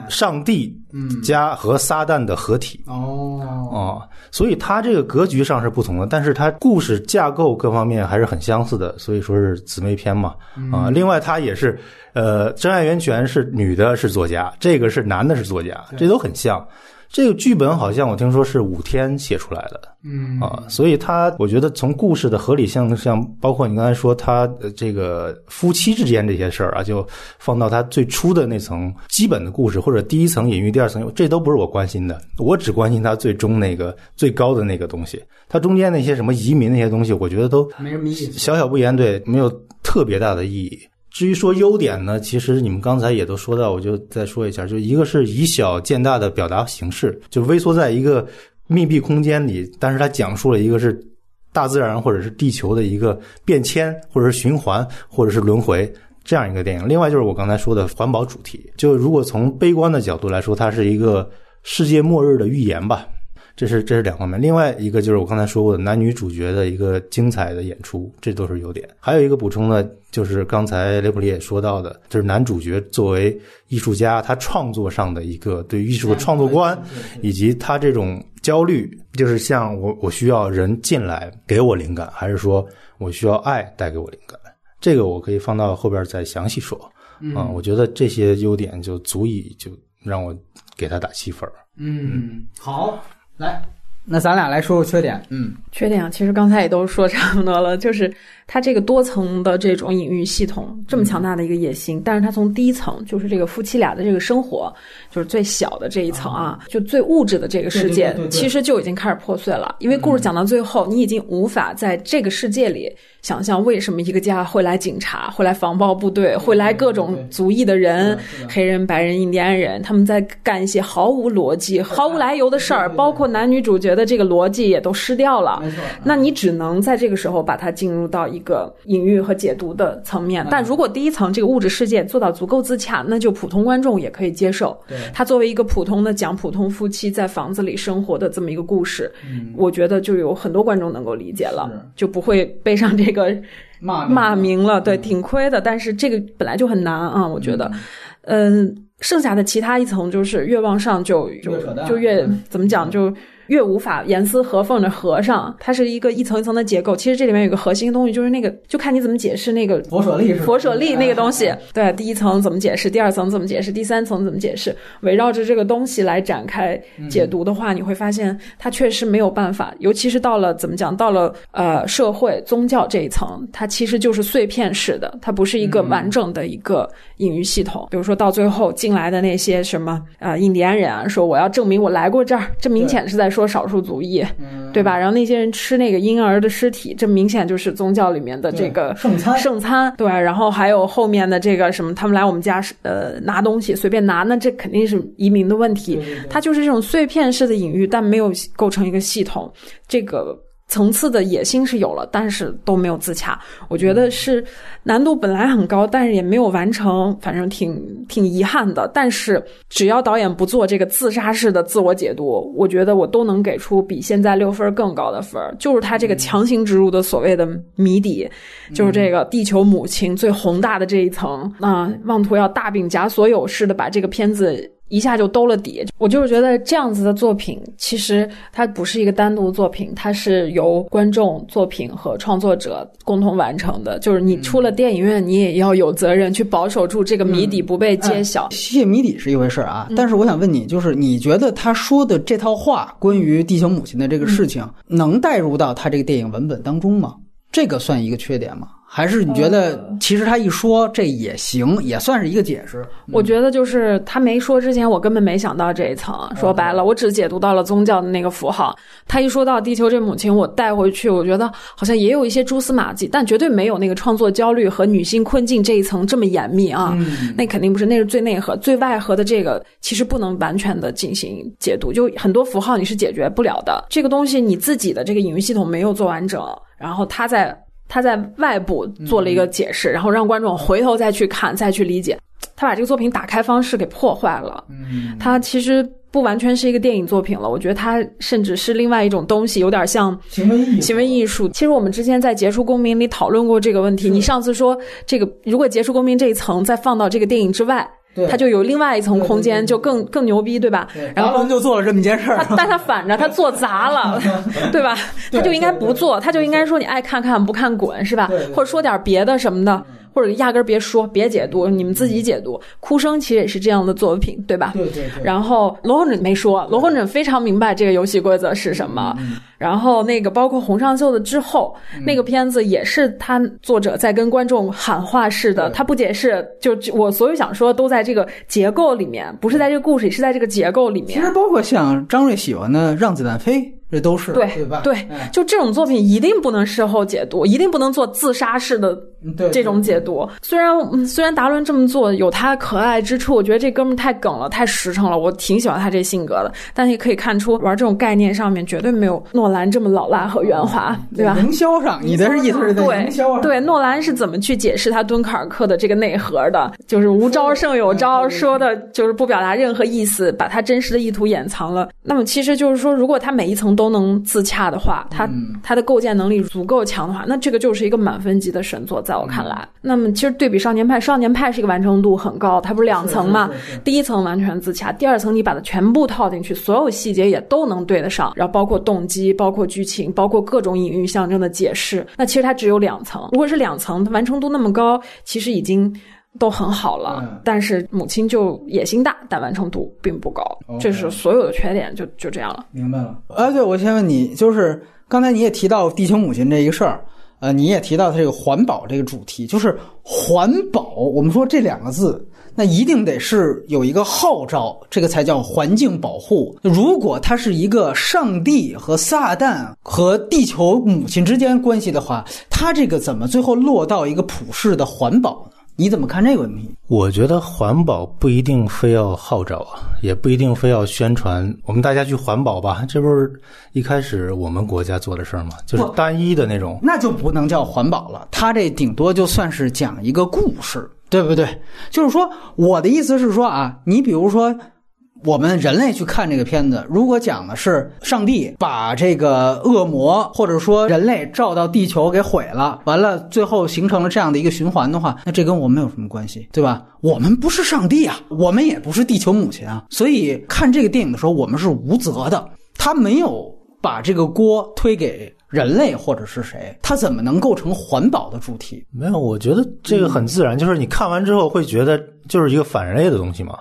上帝加和撒旦的合体。哦。哦，所以他这个格局上是不同的，但是他故事架构各方面还是很相似的，所以说是姊妹篇嘛。啊。另外，他也是呃，真爱源泉是女的是作家，这个是男的是作家，这都很像。这个剧本好像我听说是五天写出来的，嗯啊，所以他我觉得从故事的合理性上，包括你刚才说他这个夫妻之间这些事儿啊，就放到他最初的那层基本的故事，或者第一层隐喻，第二层，这都不是我关心的，我只关心他最终那个最高的那个东西。他中间那些什么移民那些东西，我觉得都没什么意思，小小不言对，没有特别大的意义。至于说优点呢，其实你们刚才也都说到，我就再说一下，就一个是以小见大的表达形式，就微缩在一个密闭空间里，但是它讲述了一个是大自然或者是地球的一个变迁，或者是循环，或者是轮回这样一个电影。另外就是我刚才说的环保主题，就如果从悲观的角度来说，它是一个世界末日的预言吧。这是这是两方面。另外一个就是我刚才说过的男女主角的一个精彩的演出，这都是优点。还有一个补充呢，就是刚才雷普利也说到的，就是男主角作为艺术家，他创作上的一个对艺术的创作观，以及他这种焦虑，就是像我我需要人进来给我灵感，还是说我需要爱带给我灵感？这个我可以放到后边再详细说。啊、我觉得这些优点就足以就让我给他打七分儿。嗯，好，来，那咱俩来说说缺点。嗯，缺点啊，其实刚才也都说差不多了，就是它这个多层的这种隐喻系统，这么强大的一个野心，但是它从第一层，就是这个夫妻俩的这个生活，就是最小的这一层啊，就最物质的这个世界对对对对，对。其实就已经开始破碎了。因为故事讲到最后，你已经无法在这个世界里想象为什么一个家会来警察，会来防暴部队，会来各种族裔的人，黑人、白人、印第安人，他们在干一些毫无逻辑、毫无来由的事儿，包括男女主角的这个逻辑也都失掉了。那你只能在这个时候把它进入到一个隐喻和解读的层面。但如果第一层这个物质世界做到足够自洽，那就普通观众也可以接受。对它作为一个普通的讲普通夫妻在房子里生活的这么一个故事，我觉得就有很多观众能够理解了，就不会背上这个 [LAUGHS] 骂骂名了。对，挺亏的。但是这个本来就很难啊，我觉得，嗯。剩下的其他一层就是越往上就就就越怎么讲就越无法严丝合缝的合上，它是一个一层一层的结构。其实这里面有个核心东西，就是那个就看你怎么解释那个佛舍利佛舍利那个东西。[LAUGHS] 对，第一层怎么解释，第二层怎么解释，第三层怎么解释，围绕着这个东西来展开解读的话，你会发现它确实没有办法，尤其是到了怎么讲，到了呃社会宗教这一层，它其实就是碎片式的，它不是一个完整的一个隐喻系统。比如说到最后进来的那些什么呃印第安人啊，说我要证明我来过这儿，这明显是在说少数族裔，对吧？然后那些人吃那个婴儿的尸体，这明显就是宗教里面的这个圣餐圣餐，对。然后还有后面的这个什么，他们来我们家是呃拿东西随便拿，那这肯定是移民的问题。对对对它就是这种碎片式的隐喻，但没有构成一个系统。这个层次的野心是有了，但是都没有自洽。我觉得是难度本来很高，但是也没有完成，反正挺挺遗憾的。但是只要导演不做这个自杀式的自我解读，我觉得我都能给出比现在六分更高的分儿。就是他这个强行植入的所谓的谜底，就是这个地球母亲最宏大的这一层，那、妄图要大饼夹所有似的把这个片子。一下就兜了底，我就是觉得这样子的作品，其实它不是一个单独作品，它是由观众、作品和创作者共同完成的。就是你出了电影院，你也要有责任去保守住这个谜底不被揭晓。泄谜底是一回事儿啊，但是我想问你，就是你觉得他说的这套话，关于地球母亲的这个事情，能带入到他这个电影文本当中吗？这个算一个缺点吗？还是你觉得其实他一说这也行，也算是一个解释？我觉得就是他没说之前，我根本没想到这一层。说白了，我只解读到了宗教的那个符号。他一说到地球这母亲，我带回去，我觉得好像也有一些蛛丝马迹，但绝对没有那个创作焦虑和女性困境这一层这么严密啊。那肯定不是，那是最内核、最外核的这个，其实不能完全的进行解读，就很多符号你是解决不了的。这个东西你自己的这个隐喻系统没有做完整，然后他在。他在外部做了一个解释，然后让观众回头再去看、再去理解。他把这个作品打开方式给破坏了。嗯，他其实不完全是一个电影作品了，我觉得它甚至是另外一种东西，有点像行为艺术。行为艺术。其实我们之前在《杰出公民》里讨论过这个问题。你上次说这个，如果《杰出公民》这一层再放到这个电影之外。对。它就有另外一层空间，就更更牛逼，对吧？然后就做了这么一件事儿。他，但他反着，他做砸了，[LAUGHS] 对吧？他就应该不做，他就应该说你爱看看不看滚，是吧？或者说点别的什么的，或者压根儿别说，别解读，你们自己解读。哭声其实也是这样的作品，对吧？对对对。然后罗红枕没说，罗红枕非常明白这个游戏规则是什么。嗯然后那个包括红上秀的之后，那个片子也是他作者在跟观众喊话似的，他不解释，就就我所有想说都在这个结构里面，不是在这个故事里，是在这个结构里面。其实包括像张瑞喜欢的《让子弹飞》，这都是对对吧？对哎，就这种作品一定不能事后解读，一定不能做自杀式的这种解读。虽然嗯虽然达伦这么做有他可爱之处，我觉得这哥们太梗了，太实诚了，我挺喜欢他这性格的。但也可以看出，玩这种概念上面绝对没有诺兰这么老辣和圆滑，对吧？营销上，你的意思是在 [LAUGHS] 对营销上？对，诺兰是怎么去解释他敦刻尔克的这个内核的？就是无招胜有招，说的就是不表达任何意思，把他真实的意图掩藏了。那么其实就是说，如果他每一层都能自洽的话，它它的构建能力足够强的话，那这个就是一个满分级的神作，在我看来。那么其实对比少年派，少年派是一个完成度很高，它不是两层嘛？第一层完全自洽，第二层你把它全部套进去，所有细节也都能对得上，然后包括动机、包括剧情、包括各种隐喻象征的解释。那其实它只有两层，如果是两层，它完成度那么高，其实已经。都很好了，嗯但是母亲就野心大，但完成度并不高这是所有的缺点，就就这样了。明白了。啊，对，我先问你，就是刚才你也提到地球母亲这一个事儿，呃，你也提到它这个环保这个主题，就是环保。我们说这两个字，那一定得是有一个号召，这个才叫环境保护。如果它是一个上帝和撒旦和地球母亲之间关系的话，它这个怎么最后落到一个普世的环保呢？你怎么看这个问题？我觉得环保不一定非要号召啊，也不一定非要宣传。我们大家去环保吧，这不是一开始我们国家做的事儿吗？就是不单一的那种。那就不能叫环保了，它这顶多就算是讲一个故事，对不对？就是说，我的意思是说啊，你比如说。我们人类去看这个片子，如果讲的是上帝把这个恶魔或者说人类照到地球给毁了，完了最后形成了这样的一个循环的话，那这跟我们有什么关系，对吧？我们不是上帝啊，我们也不是地球母亲啊，所以看这个电影的时候，我们是无责的。他没有把这个锅推给人类或者是谁，他怎么能构成环保的主题？没有，我觉得这个很自然，就是你看完之后会觉得就是一个反人类的东西嘛。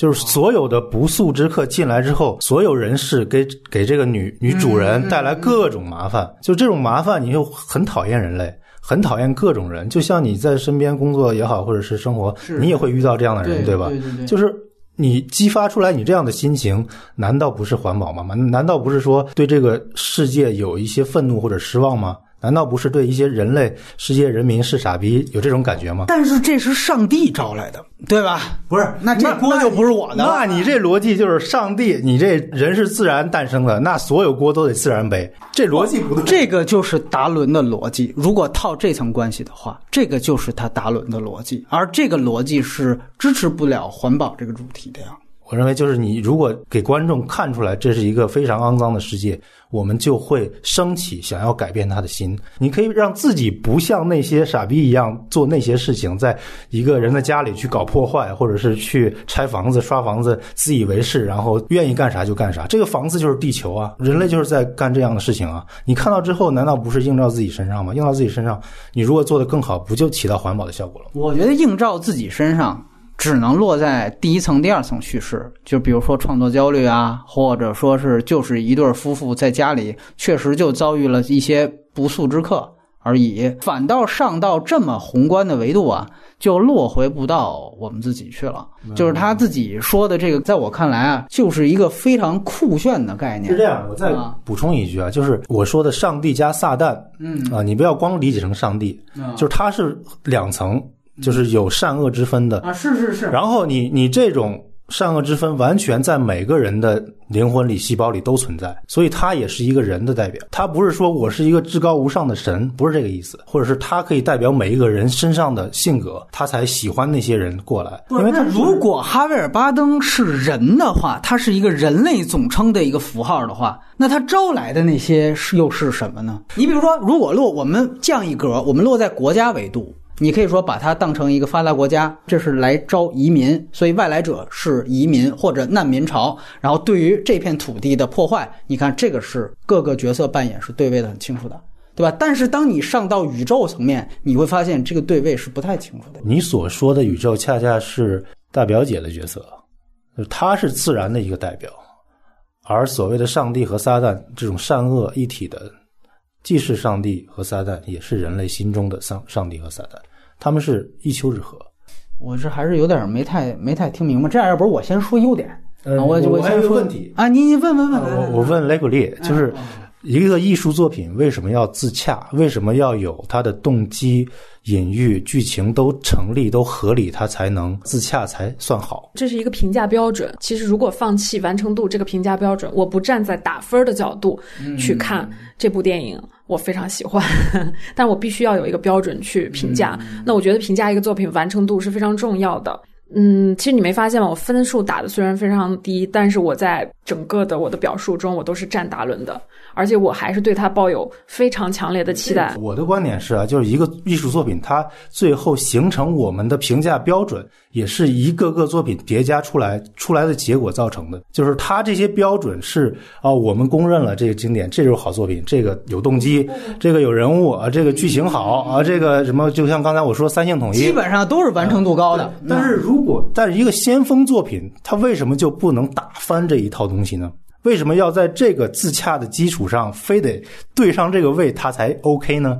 就是所有的不速之客进来之后，所有人事给给这个女女主人带来各种麻烦，就这种麻烦，你就很讨厌人类，很讨厌各种人。就像你在身边工作也好，或者是生活，你也会遇到这样的人，对吧？对对对就是你激发出来你这样的心情，难道不是环保吗？难道不是说对这个世界有一些愤怒或者失望吗？难道不是对一些人类、世界人民是傻逼有这种感觉吗？但是这是上帝招来的，对吧？不是，那这锅就不是我的了那你这逻辑就是上帝，你这人是自然诞生的，那所有锅都得自然背，这逻辑不对。这个就是达伦的逻辑。如果套这层关系的话，这个就是他达伦的逻辑，而这个逻辑是支持不了环保这个主题的呀。我认为就是你如果给观众看出来这是一个非常肮脏的世界，我们就会升起想要改变他的心。你可以让自己不像那些傻逼一样做那些事情，在一个人的家里去搞破坏，或者是去拆房子、刷房子，自以为是，然后愿意干啥就干啥。这个房子就是地球啊，人类就是在干这样的事情啊。你看到之后，难道不是映照自己身上吗？映照自己身上，你如果做得更好，不就起到环保的效果了？我觉得映照自己身上，只能落在第一层、第二层叙事，就比如说创作焦虑啊，或者说是就是一对夫妇在家里确实就遭遇了一些不速之客而已。反倒上到这么宏观的维度啊，就落回不到我们自己去了。就是他自己说的这个，在我看来啊，就是一个非常酷炫的概念。是这样，我再啊补充一句啊，就是我说的上帝加撒旦，嗯啊，你不要光理解成上帝，就是它是两层，就是有善恶之分的。啊，是是是，然后你你这种善恶之分完全在每个人的灵魂里、细胞里都存在，所以他也是一个人的代表。他不是说我是一个至高无上的神，不是这个意思，或者是他可以代表每一个人身上的性格，他才喜欢那些人过来，因为他那如果哈维尔巴登是人的话，他是一个人类总称的一个符号的话，那他招来的那些是又是什么呢？你比如说，如果落我们降一格，我们落在国家维度，你可以说把它当成一个发达国家，这是来招移民，所以外来者是移民或者难民潮。然后对于这片土地的破坏，你看这个是各个角色扮演是对位的很清楚的。对吧？但是当你上到宇宙层面，你会发现这个对位是不太清楚的。你所说的宇宙恰恰是大表姐的角色，她是自然的一个代表，而所谓的上帝和撒旦这种善恶一体的，既是上帝和撒旦，也是人类心中的上上帝和撒旦，他们是一丘之貉。我这还是有点没太没太听明白。这样，要不然我先说优点，嗯啊我我先说问题，啊，你你问问问，我我问雷古利，就是嗯一个艺术作品为什么要自洽？为什么要有它的动机、隐喻、剧情都成立、都合理，它才能自洽才算好？这是一个评价标准。其实，如果放弃完成度这个评价标准，我不站在打分的角度去看这部电影，我非常喜欢，[LAUGHS] 但我必须要有一个标准去评价。那我觉得评价一个作品完成度是非常重要的。嗯，其实你没发现吗？我分数打的虽然非常低，但是我在整个的我的表述中，我都是站达伦的，而且我还是对他抱有非常强烈的期待。我的观点是啊，就是一个艺术作品，它最后形成我们的评价标准，也是一个个作品叠加出来出来的结果造成的。就是它这些标准是啊、我们公认了这个经典，这就是好作品，这个有动机，这个有人物啊，这个剧情好啊，这个什么，就像刚才我说三性统一，基本上都是完成度高的。但是如果但是一个先锋作品，它为什么就不能打翻这一套东西呢？为什么要在这个自洽的基础上，非得对上这个位，它才 OK 呢？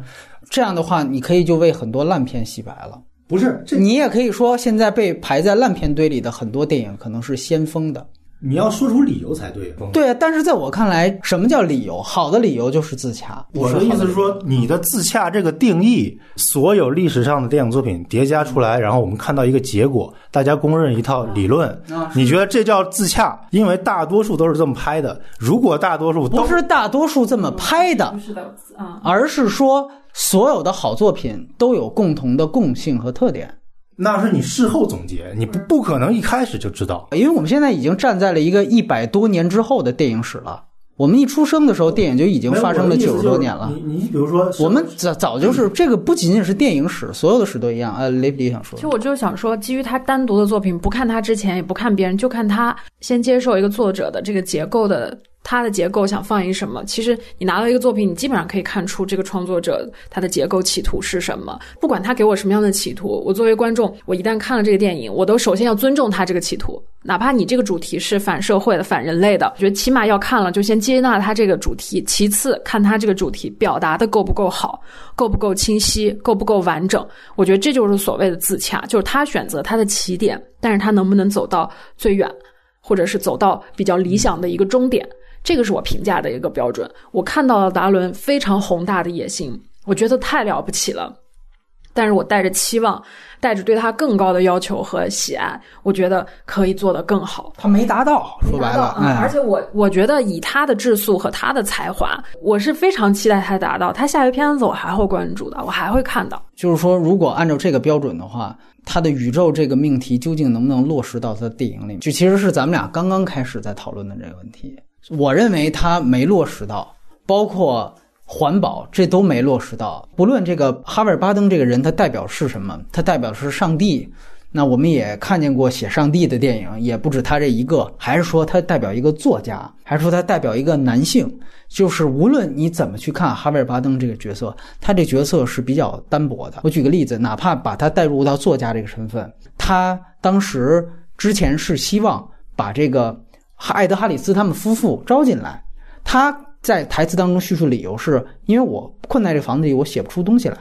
这样的话，你可以就为很多烂片洗白了。不是，这你也可以说，现在被排在烂片堆里的很多电影可能是先锋的。你要说出理由才对。对啊，但是在我看来，什么叫理由？好的理由就是自洽。我的意思是说，你的自洽这个定义，所有历史上的电影作品叠加出来，然后我们看到一个结果，大家公认一套理论。啊你觉得这叫自洽？因为大多数都是这么拍的。如果大多数都不是大多数这么拍的，是的，啊，而是说所有的好作品都有共同的共性和特点。那是你事后总结，你不不可能一开始就知道。因为我们现在已经站在了一个一百多年之后的电影史了。我们一出生的时候，电影就已经发生了九十多年了。你你比如说，我们早早就是这个，不仅仅是电影史，所有的史都一样。呃，雷比想说其实，我就是想说，基于他单独的作品，不看他之前，也不看别人，就看他先接受一个作者的这个结构的，他的结构想放一什么。其实你拿到一个作品，你基本上可以看出这个创作者他的结构企图是什么。不管他给我什么样的企图，我作为观众，我一旦看了这个电影，我都首先要尊重他这个企图，哪怕你这个主题是反社会的、反人类的，我觉得起码要看了就先接纳他这个主题，其次看他这个主题表达的够不够好，够不够清晰，够不够完整。我觉得这就是所谓的自洽，就是他选择他的起点，但是他能不能走到最远，或者是走到比较理想的一个终点，这个是我评价的一个标准。我看到了达伦非常宏大的野心，我觉得太了不起了。但是我带着期望，带着对他更高的要求和喜爱，我觉得可以做得更好。他没达到，说白了，嗯，而哎，且我我觉得以他的质素和他的才华，我是非常期待他达到。他下一个片子我还会关注的，我还会看到。就是说，如果按照这个标准的话，他的宇宙这个命题究竟能不能落实到他的电影里面？就其实是咱们俩刚刚开始在讨论的这个问题。我认为他没落实到，包括环保这都没落实到。不论这个哈维尔巴登这个人他代表是什么，他代表是上帝。那我们也看见过写上帝的电影，也不止他这一个。还是说他代表一个作家，还是说他代表一个男性？就是无论你怎么去看哈维尔巴登这个角色，他这角色是比较单薄的。我举个例子，哪怕把他带入到作家这个身份，他当时之前是希望把这个艾德哈里斯他们夫妇招进来，他在台词当中叙述理由是因为我困在这房子里，我写不出东西来，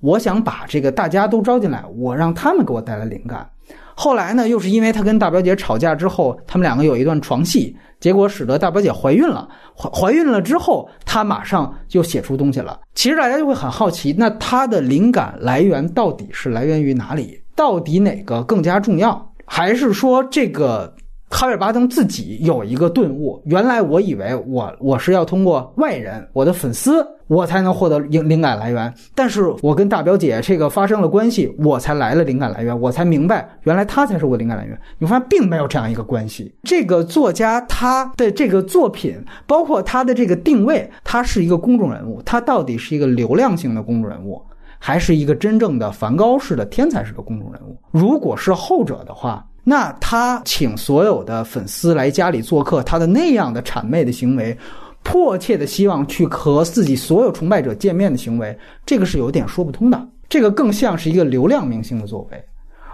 我想把这个大家都招进来，我让他们给我带来灵感。后来呢，又是因为他跟大表姐吵架之后，他们两个有一段床戏，结果使得大表姐怀孕了。怀怀孕了之后，他马上就写出东西了。其实大家就会很好奇，那他的灵感来源到底是来源于哪里？到底哪个更加重要？还是说这个哈维尔巴登自己有一个顿悟？原来我以为我我是要通过外人，我的粉丝，我才能获得灵灵感来源。但是我跟大表姐这个发生了关系，我才来了灵感来源，我才明白原来他才是我的灵感来源。你发现并没有这样一个关系。这个作家他的这个作品，包括他的这个定位，他是一个公众人物，他到底是一个流量型的公众人物？还是一个真正的梵高式的天才式的公众人物。如果是后者的话，那他请所有的粉丝来家里做客，他的那样的谄媚的行为，迫切的希望去和自己所有崇拜者见面的行为，这个是有点说不通的。这个更像是一个流量明星的作为。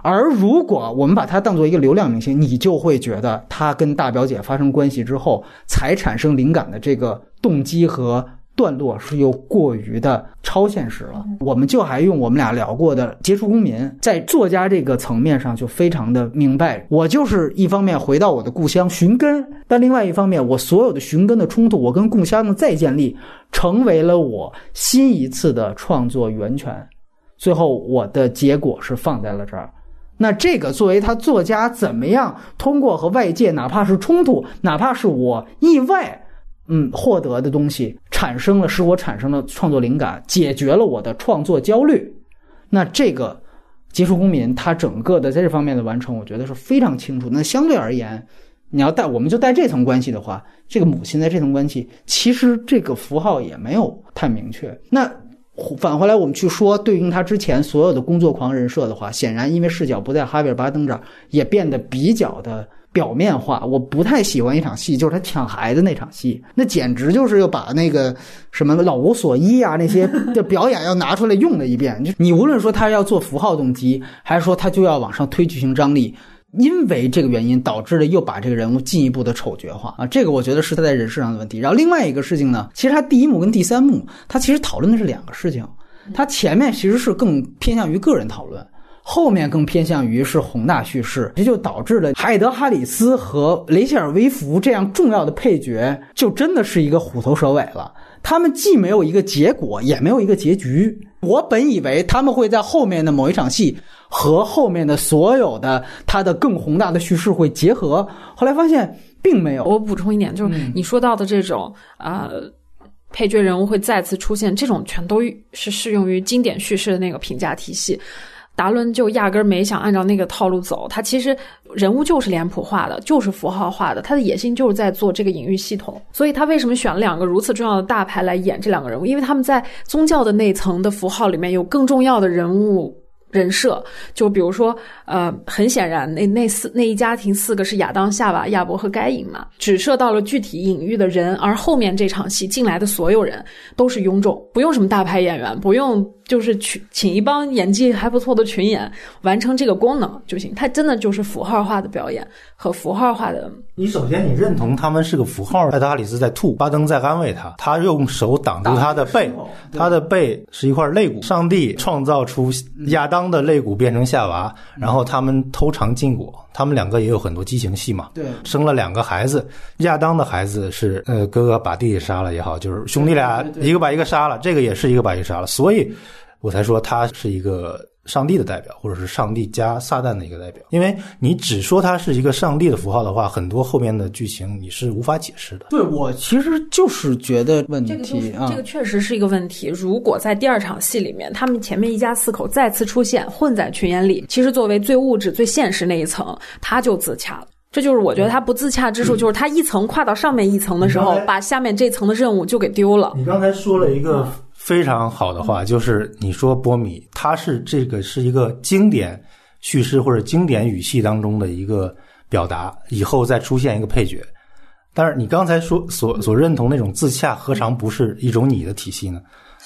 而如果我们把他当做一个流量明星，你就会觉得他跟大表姐发生关系之后才产生灵感的这个动机和段落是又过于的超现实了。我们就还用我们俩聊过的《杰出公民》，在作家这个层面上就非常的明白，我就是一方面回到我的故乡寻根，但另外一方面，我所有的寻根的冲突，我跟故乡的再建立，成为了我新一次的创作源泉。最后，我的结果是放在了这儿。那这个作为他作家，怎么样通过和外界，哪怕是冲突，哪怕是我意外，嗯，获得的东西，产生了，使我产生了创作灵感，解决了我的创作焦虑。那这个《杰出公民》他整个的在这方面的完成，我觉得是非常清楚。那相对而言，你要带我们就带这层关系的话，这个母亲在这层关系，其实这个符号也没有太明确。那。返回来，我们去说对应他之前所有的工作狂人设的话，显然因为视角不在哈维尔巴登这儿，也变得比较的表面化。我不太喜欢一场戏，就是他抢孩子那场戏，那简直就是要把那个什么老无所依啊那些 [LAUGHS] 的表演要拿出来用了一遍。就你无论说他要做符号动机，还是说他就要往上推剧情张力。因为这个原因导致了又把这个人物进一步的丑角化啊，这个我觉得是他在人设上的问题。然后另外一个事情呢，其实他第一幕跟第三幕，他其实讨论的是两个事情。他前面其实是更偏向于个人讨论，后面更偏向于是宏大叙事，这就导致了海德哈里斯和雷切尔·威弗这样重要的配角，就真的是一个虎头蛇尾了。他们既没有一个结果，也没有一个结局。我本以为他们会在后面的某一场戏。和后面的所有的他的更宏大的叙事会结合，后来发现并没有。我补充一点，就是你说到的这种呃配角人物会再次出现，这种全都是适用于经典叙事的那个评价体系。达伦就压根儿没想按照那个套路走，他其实人物就是脸谱化的，就是符号化的，他的野心就是在做这个隐喻系统。所以他为什么选了两个如此重要的大牌来演这两个人物？因为他们在宗教的那层的符号里面有更重要的人物。人设就比如说，呃，很显然，那那四那一家庭四个是亚当、夏娃、亚伯和该隐嘛，只设到了具体隐喻的人，而后面这场戏进来的所有人都是庸众，不用什么大牌演员，不用。就是去请一帮演技还不错的群演完成这个功能就行，它真的就是符号化的表演和符号化的。你首先你认同他们是个符号，艾德哈里斯在吐，巴登在安慰他，他用手挡住他的背，他的背是一块肋骨。上帝创造出亚当的肋骨变成夏娃，然后他们偷尝禁果，他们两个也有很多激情戏嘛。对，生了两个孩子，亚当的孩子是呃哥哥把弟弟杀了也好，就是兄弟俩一个把一个杀了，这个也是一个把一个杀了，所以。我才说他是一个上帝的代表，或者是上帝加撒旦的一个代表。因为你只说它是一个上帝的符号的话，很多后面的剧情你是无法解释的。对我其实就是觉得问题啊，这个确实是一个问题。如果在第二场戏里面，他们前面一家四口再次出现，混在群演里，其实作为最物质、最现实那一层，他就自洽了。这就是我觉得他不自洽之处，就是他一层跨到上面一层的时候，把下面这层的任务就给丢了。你刚才说了一个。非常好的话，就是你说波米，他是这个是一个经典叙事或者经典语系当中的一个表达，以后再出现一个配角。但是你刚才说所所认同那种自洽，何尝不是一种你的体系呢？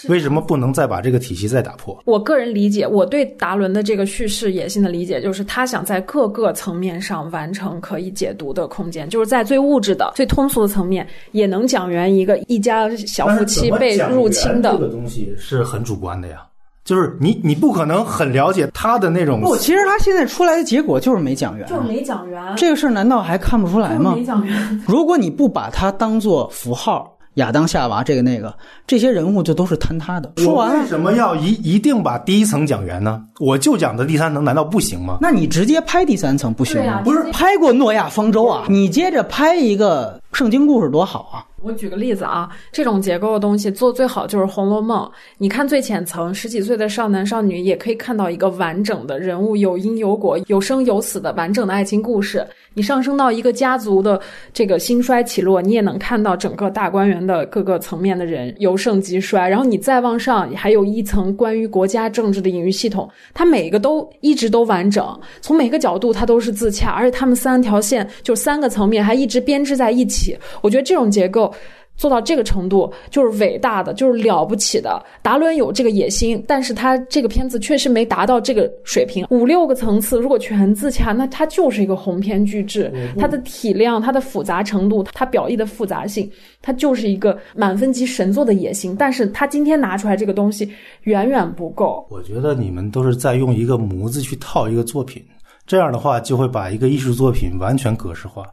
为什么不能再把这个体系再打破？我个人理解，我对达伦的这个叙事野心的理解，就是他想在各个层面上完成可以解读的空间，就是在最物质的、最通俗的层面，也能讲圆一个一家小夫妻被入侵的。这个东西是很主观的呀，就是你你不可能很了解他的那种。不，其实他现在出来的结果就是没讲圆，就是没讲圆。这个事儿难道还看不出来吗？没讲圆。[LAUGHS] 如果你不把它当做符号。亚当夏娃这个那个这些人物就都是坍塌的。说完了，为什么要一一定把第一层讲圆呢？我就讲的第三层，难道不行吗？那你直接拍第三层不行吗？不是拍过诺亚方舟啊？你接着拍一个圣经故事多好啊！我举个例子啊，这种结构的东西做最好就是《红楼梦》。你看最浅层，十几岁的少男少女也可以看到一个完整的人物，有因有果，有生有死的完整的爱情故事。你上升到一个家族的这个兴衰起落，你也能看到整个大观园的各个层面的人由盛及衰。然后你再往上，还有一层关于国家政治的隐喻系统，它每个都一直都完整，从每个角度它都是自洽，而且他们三条线就三个层面还一直编织在一起。我觉得这种结构。做到这个程度就是伟大的，就是了不起的。达伦有这个野心，但是他这个片子确实没达到这个水平。五六个层次如果全自洽，那它就是一个鸿篇巨制。它的体量、它的复杂程度、它表意的复杂性，它就是一个满分级神作的野心。但是他今天拿出来这个东西远远不够。我觉得你们都是在用一个模子去套一个作品，这样的话就会把一个艺术作品完全格式化。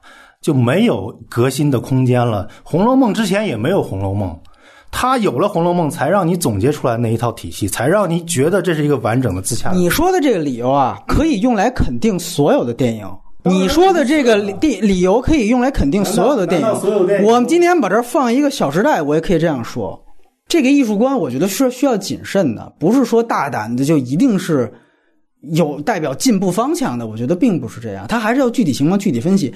就没有革新的空间了。《红楼梦》之前也没有《红楼梦》，它有了《红楼梦》，才让你总结出来那一套体系，才让你觉得这是一个完整的自洽。你说的这个理由啊，可以用来肯定所有的电影。你说的这个理理由可以用来肯定所有的电影。我们今天把这儿放一个《小时代》，我也可以这样说。这个艺术观，我觉得是需要谨慎的，不是说大胆的就一定是有代表进步方向的。我觉得并不是这样，它还是要具体情况具体分析。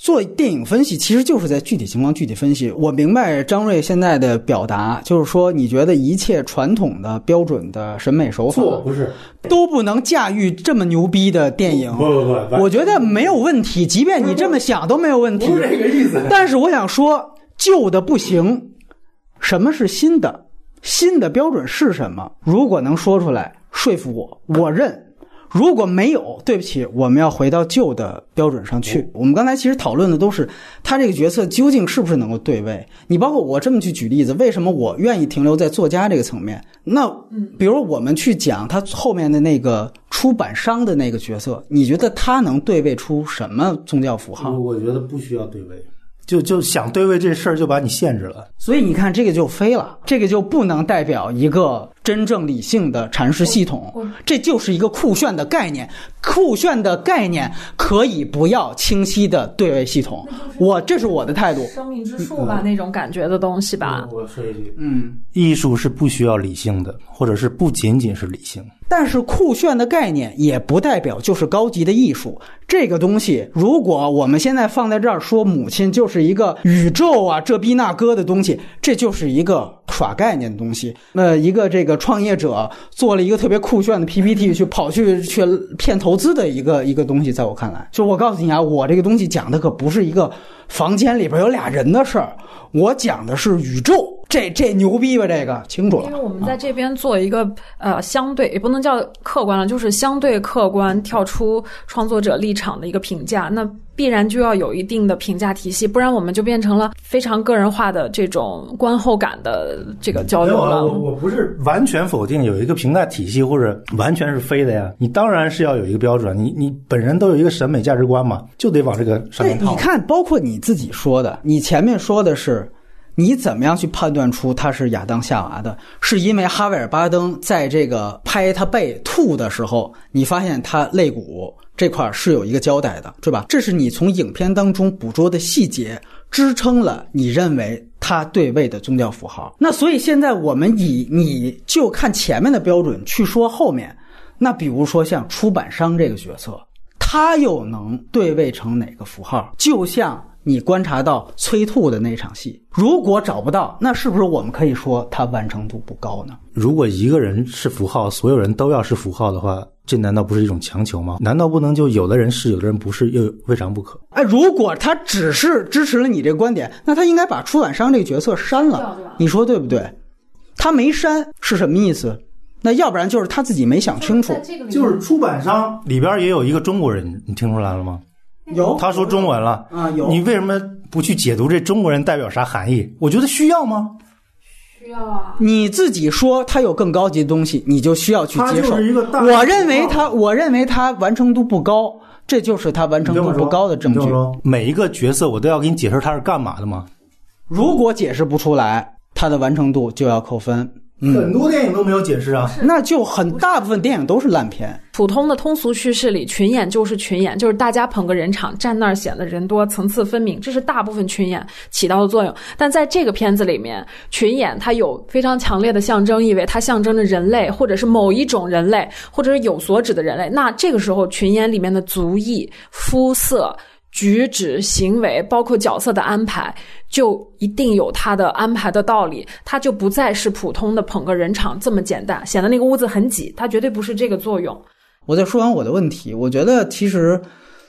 做电影分析其实就是在具体情况具体分析。我明白张瑞现在的表达，就是说你觉得一切传统的标准的审美手法不是都不能驾驭这么牛逼的电影。不不不，我觉得没有问题，即便你这么想都没有问题。不是这个意思。但是我想说，旧的不行，什么是新的？新的标准是什么？如果能说出来，说服我，我认。如果没有，对不起，我们要回到旧的标准上去。我们刚才其实讨论的都是他这个角色究竟是不是能够对位。你包括我这么去举例子，为什么我愿意停留在作家这个层面？那比如我们去讲他后面的那个出版商的那个角色，你觉得他能对位出什么宗教符号？我觉得不需要对位。就就想对位这事儿，就把你限制了。所以你看，这个就飞了，这个就不能代表一个真正理性的阐释系统。这就是一个酷炫的概念，酷炫的概念可以不要清晰的对位系统。我这是我的态度。生命之树吧，那种感觉的东西吧。我说一句，嗯，艺术是不需要理性的，或者是不仅仅是理性。但是酷炫的概念也不代表就是高级的艺术。这个东西，如果我们现在放在这儿说，母亲就是一个宇宙啊，这逼那哥的东西，这就是一个耍概念的东西。那一个这个创业者做了一个特别酷炫的 PPT，去跑去去骗投资的一个一个东西，在我看来，就我告诉你啊，我这个东西讲的可不是一个房间里边有俩人的事儿，我讲的是宇宙。这这牛逼吧？这个清楚了。因为我们在这边做一个呃相对也不能叫客观了，就是相对客观跳出创作者立场的一个评价，那必然就要有一定的评价体系，不然我们就变成了非常个人化的这种观后感的这个交流了。我我不是完全否定有一个评价体系或者完全是非的呀，你当然是要有一个标准，你你本人都有一个审美价值观嘛，就得往这个上面套。你看，包括你自己说的，你前面说的是。你怎么样去判断出他是亚当夏娃的？是因为哈维尔巴登在这个拍他背吐的时候，你发现他肋骨这块是有一个交代的，对吧？这是你从影片当中捕捉的细节，支撑了你认为他对位的宗教符号。那所以现在我们以你就看前面的标准去说后面，那比如说像出版商这个角色，他又能对位成哪个符号？就像。你观察到催吐的那场戏，如果找不到，那是不是我们可以说它完成度不高呢？如果一个人是符号，所有人都要是符号的话，这难道不是一种强求吗？难道不能就有的人是，有的人不是，又未尝不可？哎，如果他只是支持了你这个观点，那他应该把出版商这个角色删了，你说对不对？他没删是什么意思？那要不然就是他自己没想清楚。就是出版商里边也有一个中国人，你听出来了吗？有，他说中文了啊，有。你为什么不去解读这中国人代表啥含义？我觉得需要吗？需要啊。你自己说他有更高级的东西，你就需要去接受。我认为他，我认为他完成度不高，这就是他完成度不高的证据。每一个角色，我都要给你解释他是干嘛的吗？如果解释不出来，他的完成度就要扣分。很多电影都没有解释啊，那就很大部分电影都是烂片。普通的通俗叙事里，群演就是群演，就是大家捧个人场，站那儿显得人多，层次分明，这是大部分群演起到的作用。但在这个片子里面，群演它有非常强烈的象征意味，它象征着人类，或者是某一种人类，或者是有所指的人类。那这个时候，群演里面的族裔、肤色。举止、行为，包括角色的安排，就一定有他的安排的道理。他就不再是普通的捧个人场这么简单，显得那个屋子很挤。他绝对不是这个作用。我再说完我的问题，我觉得其实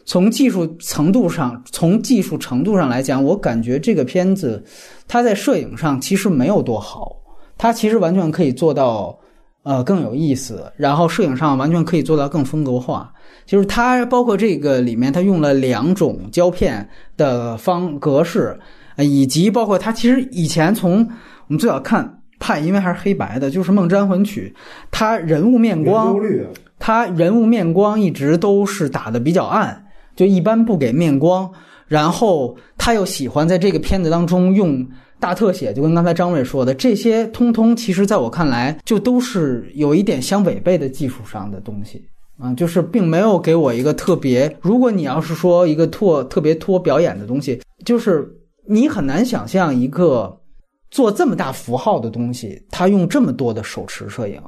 从技术程度上，从技术程度上来讲，我感觉这个片子它在摄影上其实没有多好，它其实完全可以做到呃更有意思，然后摄影上完全可以做到更风格化。就是它包括这个里面，它用了两种胶片的方格式，呃以及包括它其实以前从我们最早看派，因为还是黑白的，就是《梦之安魂曲》，它人物面光。它人物面光一直都是打的比较暗，就一般不给面光。然后他又喜欢在这个片子当中用大特写，就跟刚才张瑞说的，这些通通其实在我看来就都是有一点相违背的技术上的东西啊，就是并没有给我一个特别。如果你要是说一个拓特别托表演的东西，就是你很难想象一个做这么大符号的东西，他用这么多的手持摄影。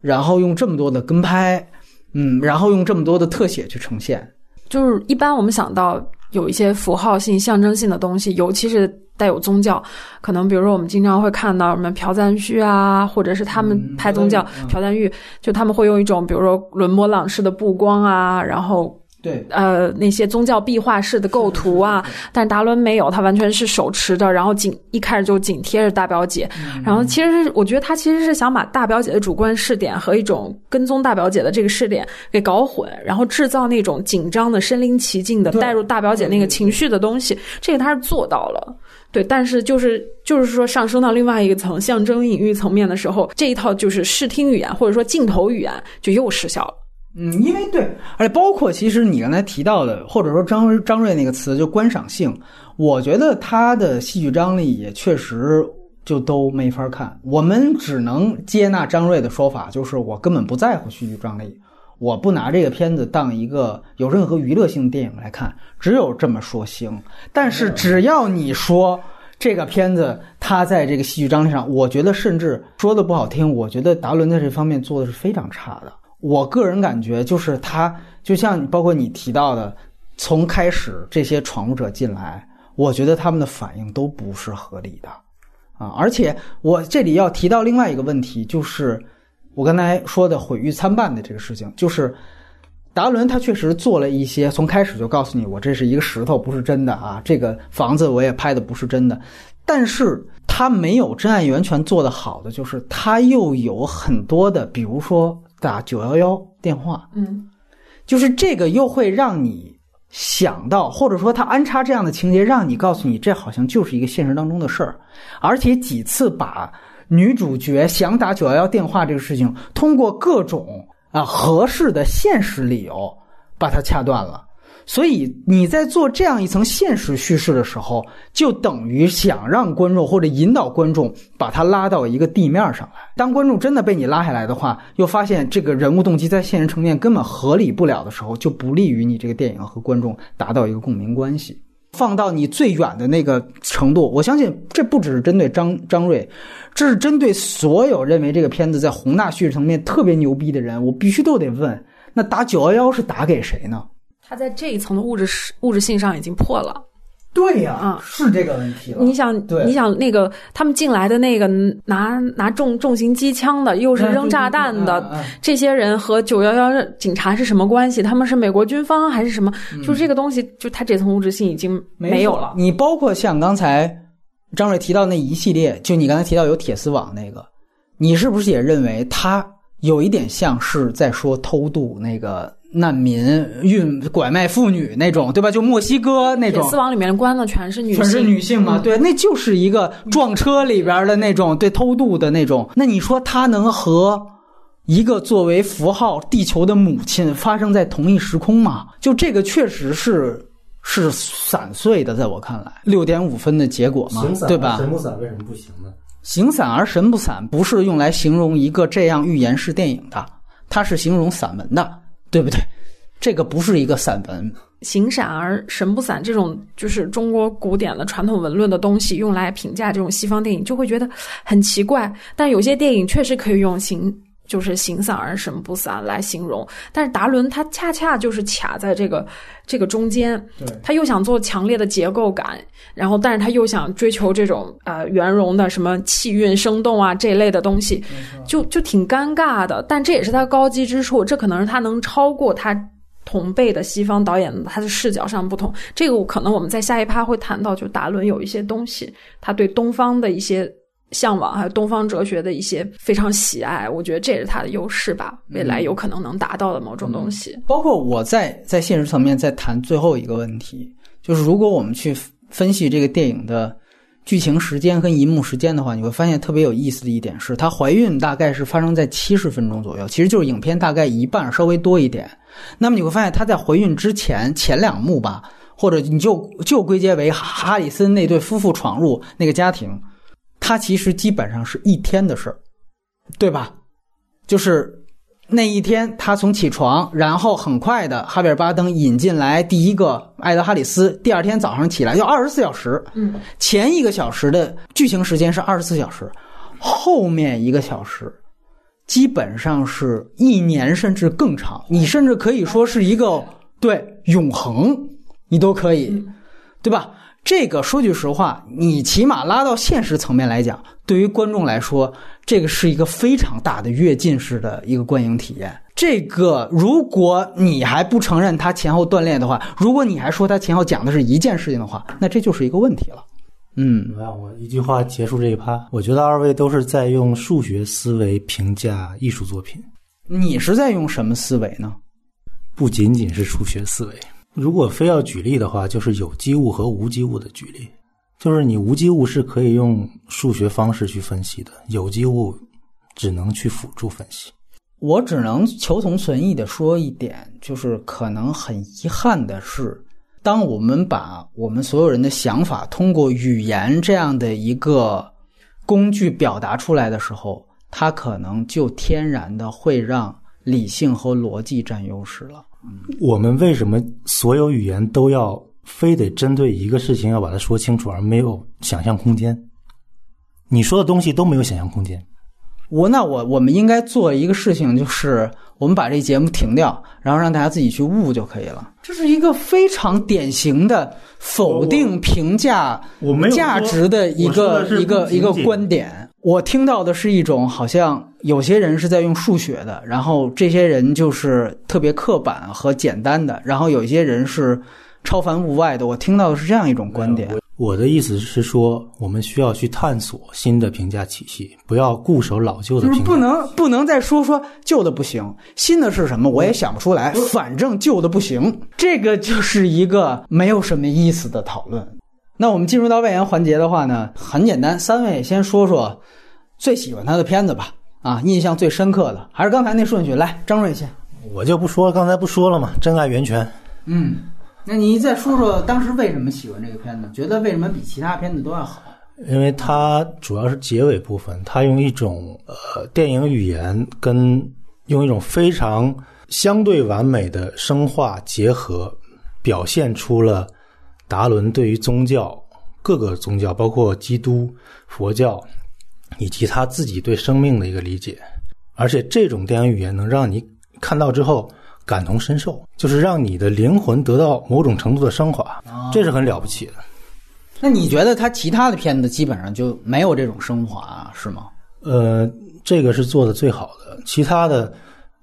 然后用这么多的跟拍，嗯，然后用这么多的特写去呈现，就是一般我们想到有一些符号性、象征性的东西，尤其是带有宗教，可能比如说我们经常会看到什么朴赞旭啊，或者是他们拍宗教，朴赞玉就他们会用一种比如说伦勃朗式的布光啊，然后。对，呃，那些宗教壁画式的构图啊，但达伦没有，他完全是手持的，然后紧一开始就紧贴着大表姐，然后其实我觉得他其实是想把大表姐的主观视点和一种跟踪大表姐的这个视点给搞混，然后制造那种紧张的身临其境的带入大表姐那个情绪的东西，这个他是做到了，对，但是就是就是说上升到另外一个层象征隐喻层面的时候，这一套就是视听语言或者说镜头语言就又失效了。嗯，因为对，而且包括其实你刚才提到的，或者说张张瑞那个词，就观赏性，我觉得他的戏剧张力也确实就都没法看。我们只能接纳张瑞的说法，就是我根本不在乎戏剧张力，我不拿这个片子当一个有任何娱乐性电影来看，只有这么说行。但是只要你说这个片子它在这个戏剧张力上，我觉得甚至说的不好听，我觉得达伦在这方面做的是非常差的。我个人感觉就是他，就像包括你提到的，从开始这些闯入者进来，我觉得他们的反应都不是合理的，啊！而且我这里要提到另外一个问题，就是我刚才说的毁誉参半的这个事情，就是达伦他确实做了一些，从开始就告诉你我这是一个石头，不是真的啊，这个房子我也拍的不是真的，但是他没有真爱源泉做的好的，就是他又有很多的，比如说。打九幺幺电话，嗯，就是这个又会让你想到，或者说他安插这样的情节，让你告诉你这好像就是一个现实当中的事儿，而且几次把女主角想打九幺幺电话这个事情，通过各种啊合适的现实理由把它掐断了。所以你在做这样一层现实叙事的时候，就等于想让观众或者引导观众把它拉到一个地面上来。当观众真的被你拉下来的话，又发现这个人物动机在现实层面根本合理不了的时候，就不利于你这个电影和观众达到一个共鸣关系。放到你最远的那个程度，我相信这不只是针对张张瑞，这是针对所有认为这个片子在宏大叙事层面特别牛逼的人。我必须都得问：那打九幺幺是打给谁呢？他在这一层的物质物质性上已经破了，对呀，是这个问题了。你想，你想那个他们进来的那个拿拿重重型机枪的，又是扔炸弹的这些人和九幺幺警察是什么关系？他们是美国军方还是什么？就是这个东西，就他这层物质性已经没有了。你包括像刚才张瑞提到那一系列，就你刚才提到有铁丝网那个，你是不是也认为他有一点像是在说偷渡那个？难民运拐卖妇女那种，对吧？就墨西哥那种。铁丝网里面关的全是女性，全是女性嘛？对，那就是一个撞车里边的那种，对，偷渡的那种。那你说他能和一个作为符号地球的母亲发生在同一时空吗？就这个确实是是散碎的，在我看来，六点五分的结果嘛，对吧？神不散为什么不行呢？形散而神不散不是用来形容一个这样寓言式电影的，它是形容散文的。对不对？这个不是一个散文，形散而神不散，这种就是中国古典的传统文论的东西，用来评价这种西方电影，就会觉得很奇怪。但有些电影确实可以用形，就是形散而神不散来形容。但是达伦他恰恰就是卡在这个这个中间，他又想做强烈的结构感，然后但是他又想追求这种呃圆融的什么气韵生动啊这一类的东西，就就挺尴尬的。但这也是他高级之处，这可能是他能超过他同辈的西方导演他的视角上不同。这个可能我们在下一趴会谈到，就达伦有一些东西，他对东方的一些向往，还有东方哲学的一些非常喜爱，我觉得这是他的优势吧，未来有可能能达到的某种东西。包括我在在现实层面在谈最后一个问题，就是如果我们去分析这个电影的。剧情时间跟银幕时间的话，你会发现特别有意思的一点是，她怀孕大概是发生在七十分钟左右，其实就是影片大概一半稍微多一点。那么你会发现她在怀孕之前前两幕吧，或者你就就归结为哈里森那对夫妇闯入那个家庭，他其实基本上是一天的事，对吧？就是。那一天，他从起床，然后很快的，哈比尔巴登引进来第一个艾德哈里斯。第二天早上起来要二十四小时，嗯，前一个小时的剧情时间是二十四小时，后面一个小时基本上是一年甚至更长。你甚至可以说是一个对永恒，你都可以，对吧？这个说句实话，你起码拉到现实层面来讲，对于观众来说。这个是一个非常大的跃进式的一个观影体验。这个，如果你还不承认它前后断裂的话，如果你还说它前后讲的是一件事情的话，那这就是一个问题了。嗯，让我一句话结束这一趴。我觉得二位都是在用数学思维评价艺术作品。你是在用什么思维呢？不仅仅是数学思维。如果非要举例的话，就是有机物和无机物的举例。就是你无机物是可以用数学方式去分析的，有机物只能去辅助分析。我只能求同存异的说一点，就是可能很遗憾的是，当我们把我们所有人的想法通过语言这样的一个工具表达出来的时候，它可能就天然的会让理性和逻辑占优势了。我们为什么所有语言都要？非得针对一个事情要把它说清楚，而没有想象空间。你说的东西都没有想象空间。我那我我们应该做一个事情，就是我们把这节目停掉，然后让大家自己去悟就可以了。这是一个非常典型的否定评价价值的一个一个一个观点。我听到的是一种好像有些人是在用数学的，然后这些人就是特别刻板和简单的，然后有一些人是。超凡物外的，我听到的是这样一种观点。我的意思是说，我们需要去探索新的评价体系，不要固守老旧的。就是不能不能再说说旧的不行，新的是什么？我也想不出来。反正旧的不行，这个就是一个没有什么意思的讨论。那我们进入到外延环节的话呢，很简单，三位先说说最喜欢他的片子吧。啊，印象最深刻的还是刚才那顺序。来，张瑞先。我就不说，刚才不说了吗？真爱源泉。嗯。那你再说说当时为什么喜欢这个片子？觉得为什么比其他片子都要好？因为它主要是结尾部分，它用一种呃电影语言跟用一种非常相对完美的生化结合，表现出了达伦对于宗教各个宗教，包括基督、佛教以及他自己对生命的一个理解。而且这种电影语言能让你看到之后。感同身受，就是让你的灵魂得到某种程度的升华，这是很了不起的。那你觉得他其他的片子基本上就没有这种升华，是吗？呃，这个是做的最好的。其他的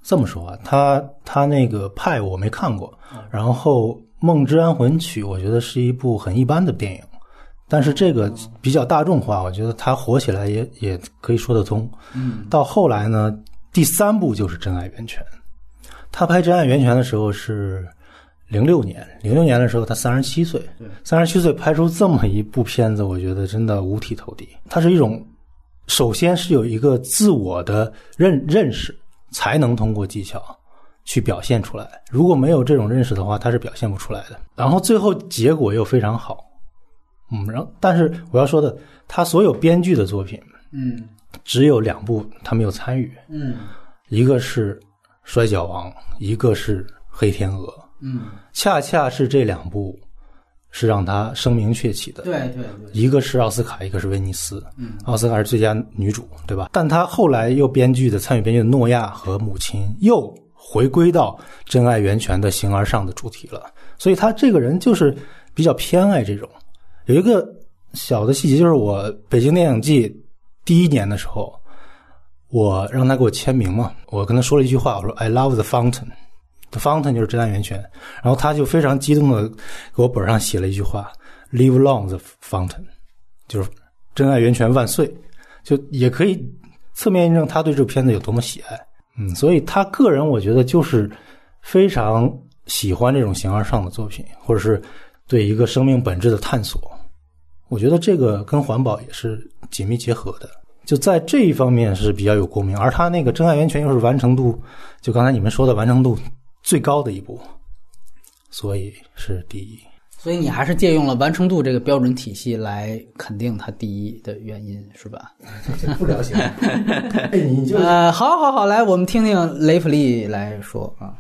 这么说啊，他他那个派我没看过，然后《梦之安魂曲》我觉得是一部很一般的电影，但是这个比较大众化，我觉得他火起来也也可以说得通。嗯，到后来呢，第三部就是《真爱源泉》。他拍《真爱源泉》的时候是零六年，零六年的时候他三十七岁，三十七岁拍出这么一部片子，我觉得真的五体投地。它是一种，首先是有一个自我的认认识，才能通过技巧去表现出来。如果没有这种认识的话，他是表现不出来的。然后最后结果又非常好，嗯，然后但是我要说的，他所有编剧的作品，嗯，只有两部他没有参与，嗯，一个是。摔跤王，一个是黑天鹅，嗯，恰恰是这两部是让他声名鹊起的。对对对，一个是奥斯卡，一个是威尼斯。嗯，奥斯卡是最佳女主，对吧？但他后来又编剧的参与编剧的诺亚和母亲又回归到真爱源泉的形而上的主题了。所以他这个人就是比较偏爱这种。有一个小的细节，就是我北京电影季第一年的时候。我让他给我签名嘛，我跟他说了一句话，我说 "I love the fountain”，the Fountain 就是真爱源泉，然后他就非常激动的给我本上写了一句话：“Live long the fountain”，就是真爱源泉万岁，就也可以侧面印证他对这个片子有多么喜爱。嗯，所以他个人我觉得就是非常喜欢这种形而上的作品，或者是对一个生命本质的探索。我觉得这个跟环保也是紧密结合的，就在这一方面是比较有共鸣。而他那个真爱源泉又是完成度，就刚才你们说的完成度。最高的一步，所以是第一。所以你还是借用了完成度这个标准体系来肯定它第一的原因，是吧？[LAUGHS] 不了解。[LAUGHS] 哎，你就呃，好，好，好，来，我们听听雷弗利来说啊。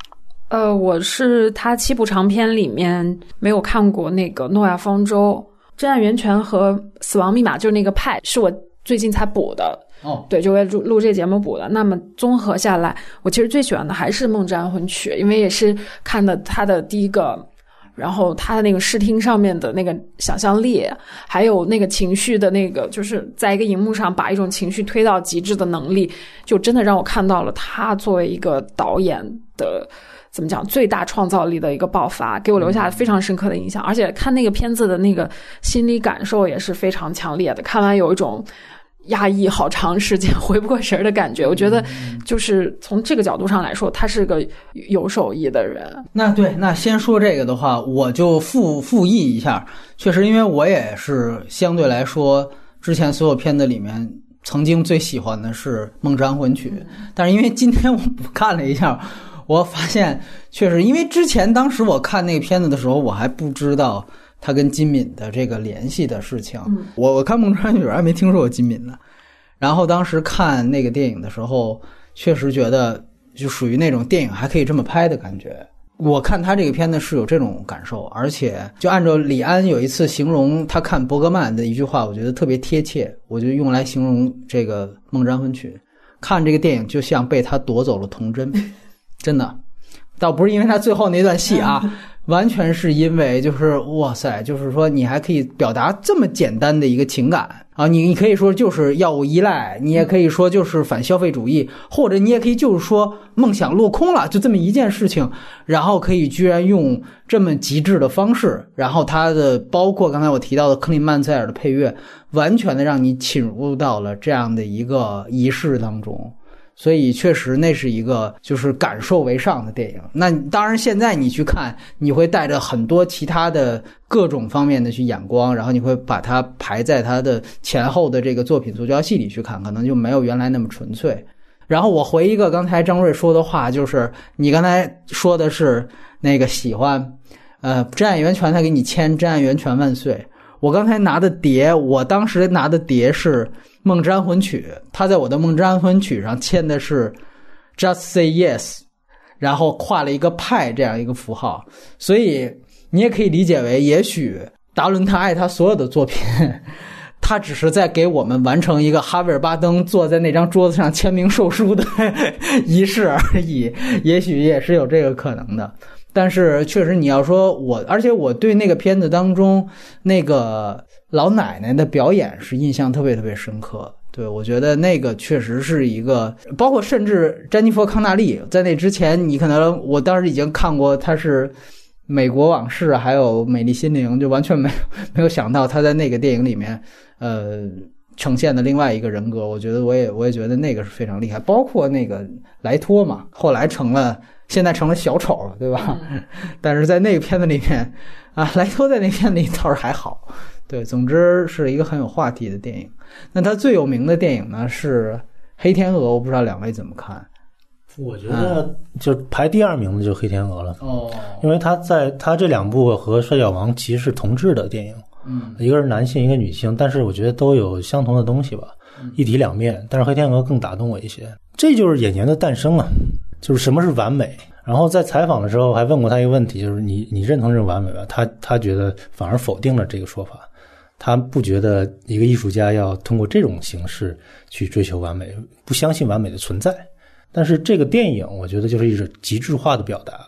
呃，我是他七部长片里面没有看过那个《诺亚方舟》《真爱源泉》和《死亡密码》，就是那个派，是我最近才补的。哦，对，就为录录这节目补的。那么综合下来，我其实最喜欢的还是《梦之安魂曲》，因为也是看的他的第一个，然后他的那个视听上面的那个想象力，还有那个情绪的那个，就是在一个荧幕上把一种情绪推到极致的能力，就真的让我看到了他作为一个导演的怎么讲最大创造力的一个爆发，给我留下非常深刻的印象。而且看那个片子的那个心理感受也是非常强烈的，看完有一种。压抑好长时间 [LAUGHS] 回不过神儿的感觉，我觉得就是从这个角度上来说，他是个有手艺的人。那对，那先说这个的话，我就复复议一下。确实，因为我也是相对来说，之前所有片子里面曾经最喜欢的是《梦之安魂曲》，但是因为今天我补看了一下，我发现确实，因为之前当时我看那个片子的时候，我还不知道。他跟金敏的这个联系的事情，我我看《梦川女》还没听说过金敏呢。然后当时看那个电影的时候，确实觉得就属于那种电影还可以这么拍的感觉。我看他这个片子是有这种感受，而且就按照李安有一次形容他看伯格曼的一句话，我觉得特别贴切，我就用来形容这个《梦占婚曲》。看这个电影就像被他夺走了童真，[LAUGHS] 真的，倒不是因为他最后那段戏啊。完全是因为，就是哇塞，就是说你还可以表达这么简单的一个情感啊！你你可以说就是药物依赖，你也可以说就是反消费主义，或者你也可以就是说梦想落空了，就这么一件事情，然后可以居然用这么极致的方式，然后他的包括刚才我提到的克林曼塞尔的配乐，完全的让你侵入到了这样的一个仪式当中。所以确实，那是一个就是感受为上的电影。那当然，现在你去看，你会带着很多其他的各种方面的去眼光，然后你会把它排在它的前后的这个作品足教系里去看，可能就没有原来那么纯粹。然后我回一个刚才张瑞说的话，就是你刚才说的是那个喜欢，呃，真爱源泉他给你签真爱源泉万岁。我刚才拿的碟，我当时拿的碟是。《梦之安魂曲》，他在我的《梦之安魂曲》上签的是 “Just Say Yes”，然后画了一个派这样一个符号，所以你也可以理解为，也许达伦他爱他所有的作品，他只是在给我们完成一个哈维尔巴登坐在那张桌子上签名售书的 [LAUGHS] 仪式而已，也许也是有这个可能的。但是确实，你要说我，而且我对那个片子当中那个。老奶奶的表演是印象特别特别深刻，对我觉得那个确实是一个，包括甚至詹妮弗康纳利在那之前，你可能我当时已经看过她是《美国往事》还有《美丽心灵》，就完全没有 [LAUGHS] 没有想到她在那个电影里面，呃，呈现的另外一个人格。我觉得我也我也觉得那个是非常厉害，包括那个莱托嘛，后来成了现在成了小丑了，对吧？[LAUGHS] 但是在那个片子里面啊，莱托在那片里倒是还好。对，总之是一个很有话题的电影。那他最有名的电影呢是《黑天鹅》，我不知道两位怎么看。我觉得就排第二名的就《黑天鹅》了。哦，因为他在他这两部和《摔跤王》其实是同质的电影。嗯，一个是男性，一个女性，但是我觉得都有相同的东西吧，一体两面。但是《黑天鹅》更打动我一些。这就是演员的诞生啊，就是什么是完美。然后在采访的时候还问过他一个问题，就是你你认同这种完美吗？他他觉得反而否定了这个说法。他不觉得一个艺术家要通过这种形式去追求完美，不相信完美的存在。但是这个电影，我觉得就是一种极致化的表达，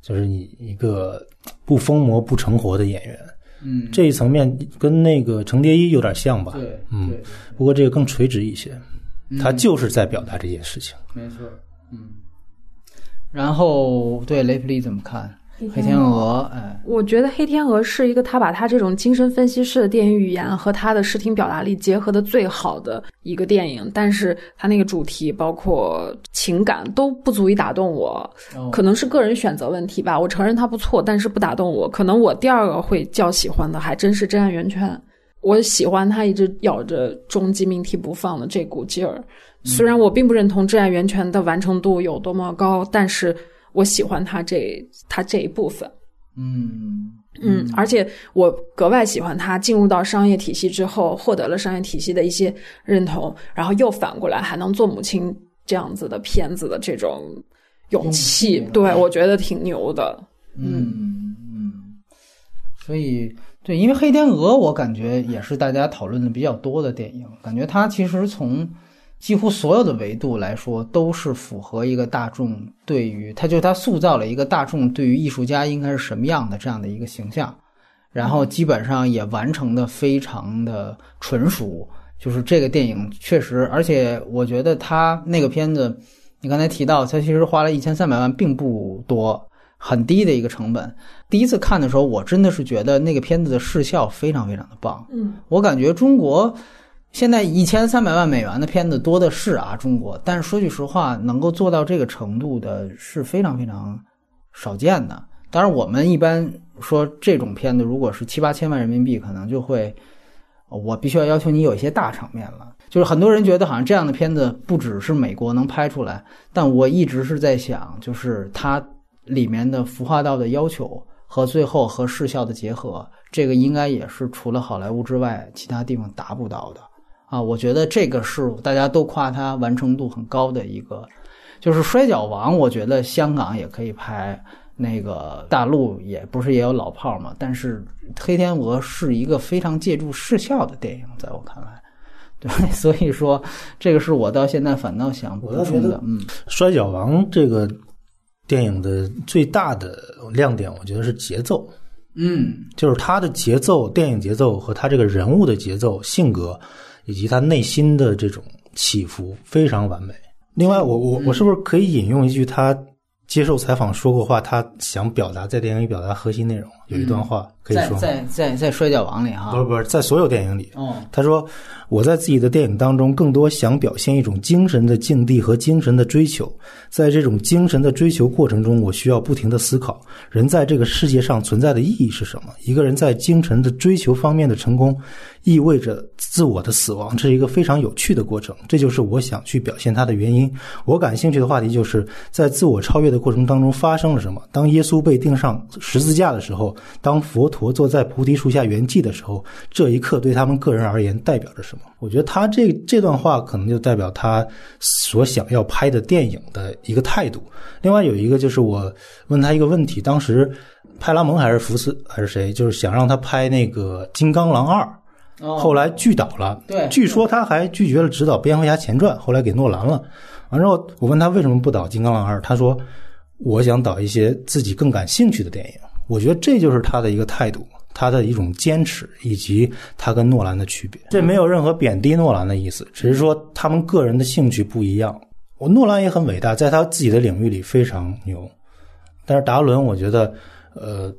就是你一个不疯魔不成活的演员。嗯，这一层面跟那个程蝶衣有点像吧？对，嗯，不过这个更垂直一些，他就是在表达这件事情。没错，嗯。然后对雷普利怎么看？黑天鹅，哎，我觉得《黑天鹅》是一个他把他这种精神分析式的电影语言和他的视听表达力结合的最好的一个电影，但是他那个主题包括情感都不足以打动我，可能是个人选择问题吧。我承认他不错，但是不打动我。可能我第二个会较喜欢的还真是《真爱源泉》，我喜欢他一直咬着终极命题不放的这股劲儿。虽然我并不认同《真爱源泉》的完成度有多么高，但是。我喜欢他这他这一部分，嗯嗯，而且我格外喜欢他进入到商业体系之后，获得了商业体系的一些认同，然后又反过来还能做母亲这样子的片子的这种勇气，对我觉得挺牛的。嗯嗯，所以对，因为《黑天鹅》我感觉也是大家讨论的比较多的电影，感觉它其实从。几乎所有的维度来说，都是符合一个大众对于他，就他塑造了一个大众对于艺术家应该是什么样的这样的一个形象，然后基本上也完成的非常的纯熟。就是这个电影确实，而且我觉得他那个片子，你刚才提到他其实花了一千三百万，并不多，很低的一个成本。第一次看的时候，我真的是觉得那个片子的视效非常非常的棒。嗯，我感觉中国。现在一千三百万美元的片子多的是啊，中国。但是说句实话，能够做到这个程度的是非常非常少见的。当然，我们一般说这种片子，如果是七八千万人民币，可能就会，我必须要要求你有一些大场面了。就是很多人觉得好像这样的片子不只是美国能拍出来，但我一直是在想，就是它里面的服化道的要求和最后和视效的结合，这个应该也是除了好莱坞之外，其他地方达不到的。啊，我觉得这个是大家都夸它完成度很高的一个，就是《摔跤王》，我觉得香港也可以拍，那个大陆也不是也有老炮嘛。但是《黑天鹅》是一个非常借助视效的电影，在我看来，对，[LAUGHS] 所以说这个是我到现在反倒想补充的。嗯，《摔跤王》这个电影的最大的亮点，我觉得是节奏。嗯，就是它的节奏，电影节奏和他这个人物的节奏、性格。以及他内心的这种起伏非常完美。另外，我我我是不是可以引用一句他接受采访说过话？他想表达在电影里表达核心内容，有一段话可以说在在在摔跤王里哈，不是不是在所有电影里。哦，他说。我在自己的电影当中，更多想表现一种精神的境地和精神的追求。在这种精神的追求过程中，我需要不停的思考：人在这个世界上存在的意义是什么？一个人在精神的追求方面的成功，意味着自我的死亡。这是一个非常有趣的过程。这就是我想去表现它的原因。我感兴趣的话题就是在自我超越的过程当中发生了什么。当耶稣被钉上十字架的时候，当佛陀坐在菩提树下圆寂的时候，这一刻对他们个人而言代表着什么？我觉得他这这段话可能就代表他所想要拍的电影的一个态度。另外有一个就是我问他一个问题，当时派拉蒙还是福斯还是谁，就是想让他拍那个《金刚狼二》，后来拒导了。对，据说他还拒绝了指导《蝙蝠侠前传》，后来给诺兰了。完之后我问他为什么不导《金刚狼二》，他说我想导一些自己更感兴趣的电影。我觉得这就是他的一个态度。他的一种坚持，以及他跟诺兰的区别，这没有任何贬低诺兰的意思，只是说他们个人的兴趣不一样。我诺兰也很伟大，在他自己的领域里非常牛，但是达伦，我觉得，呃，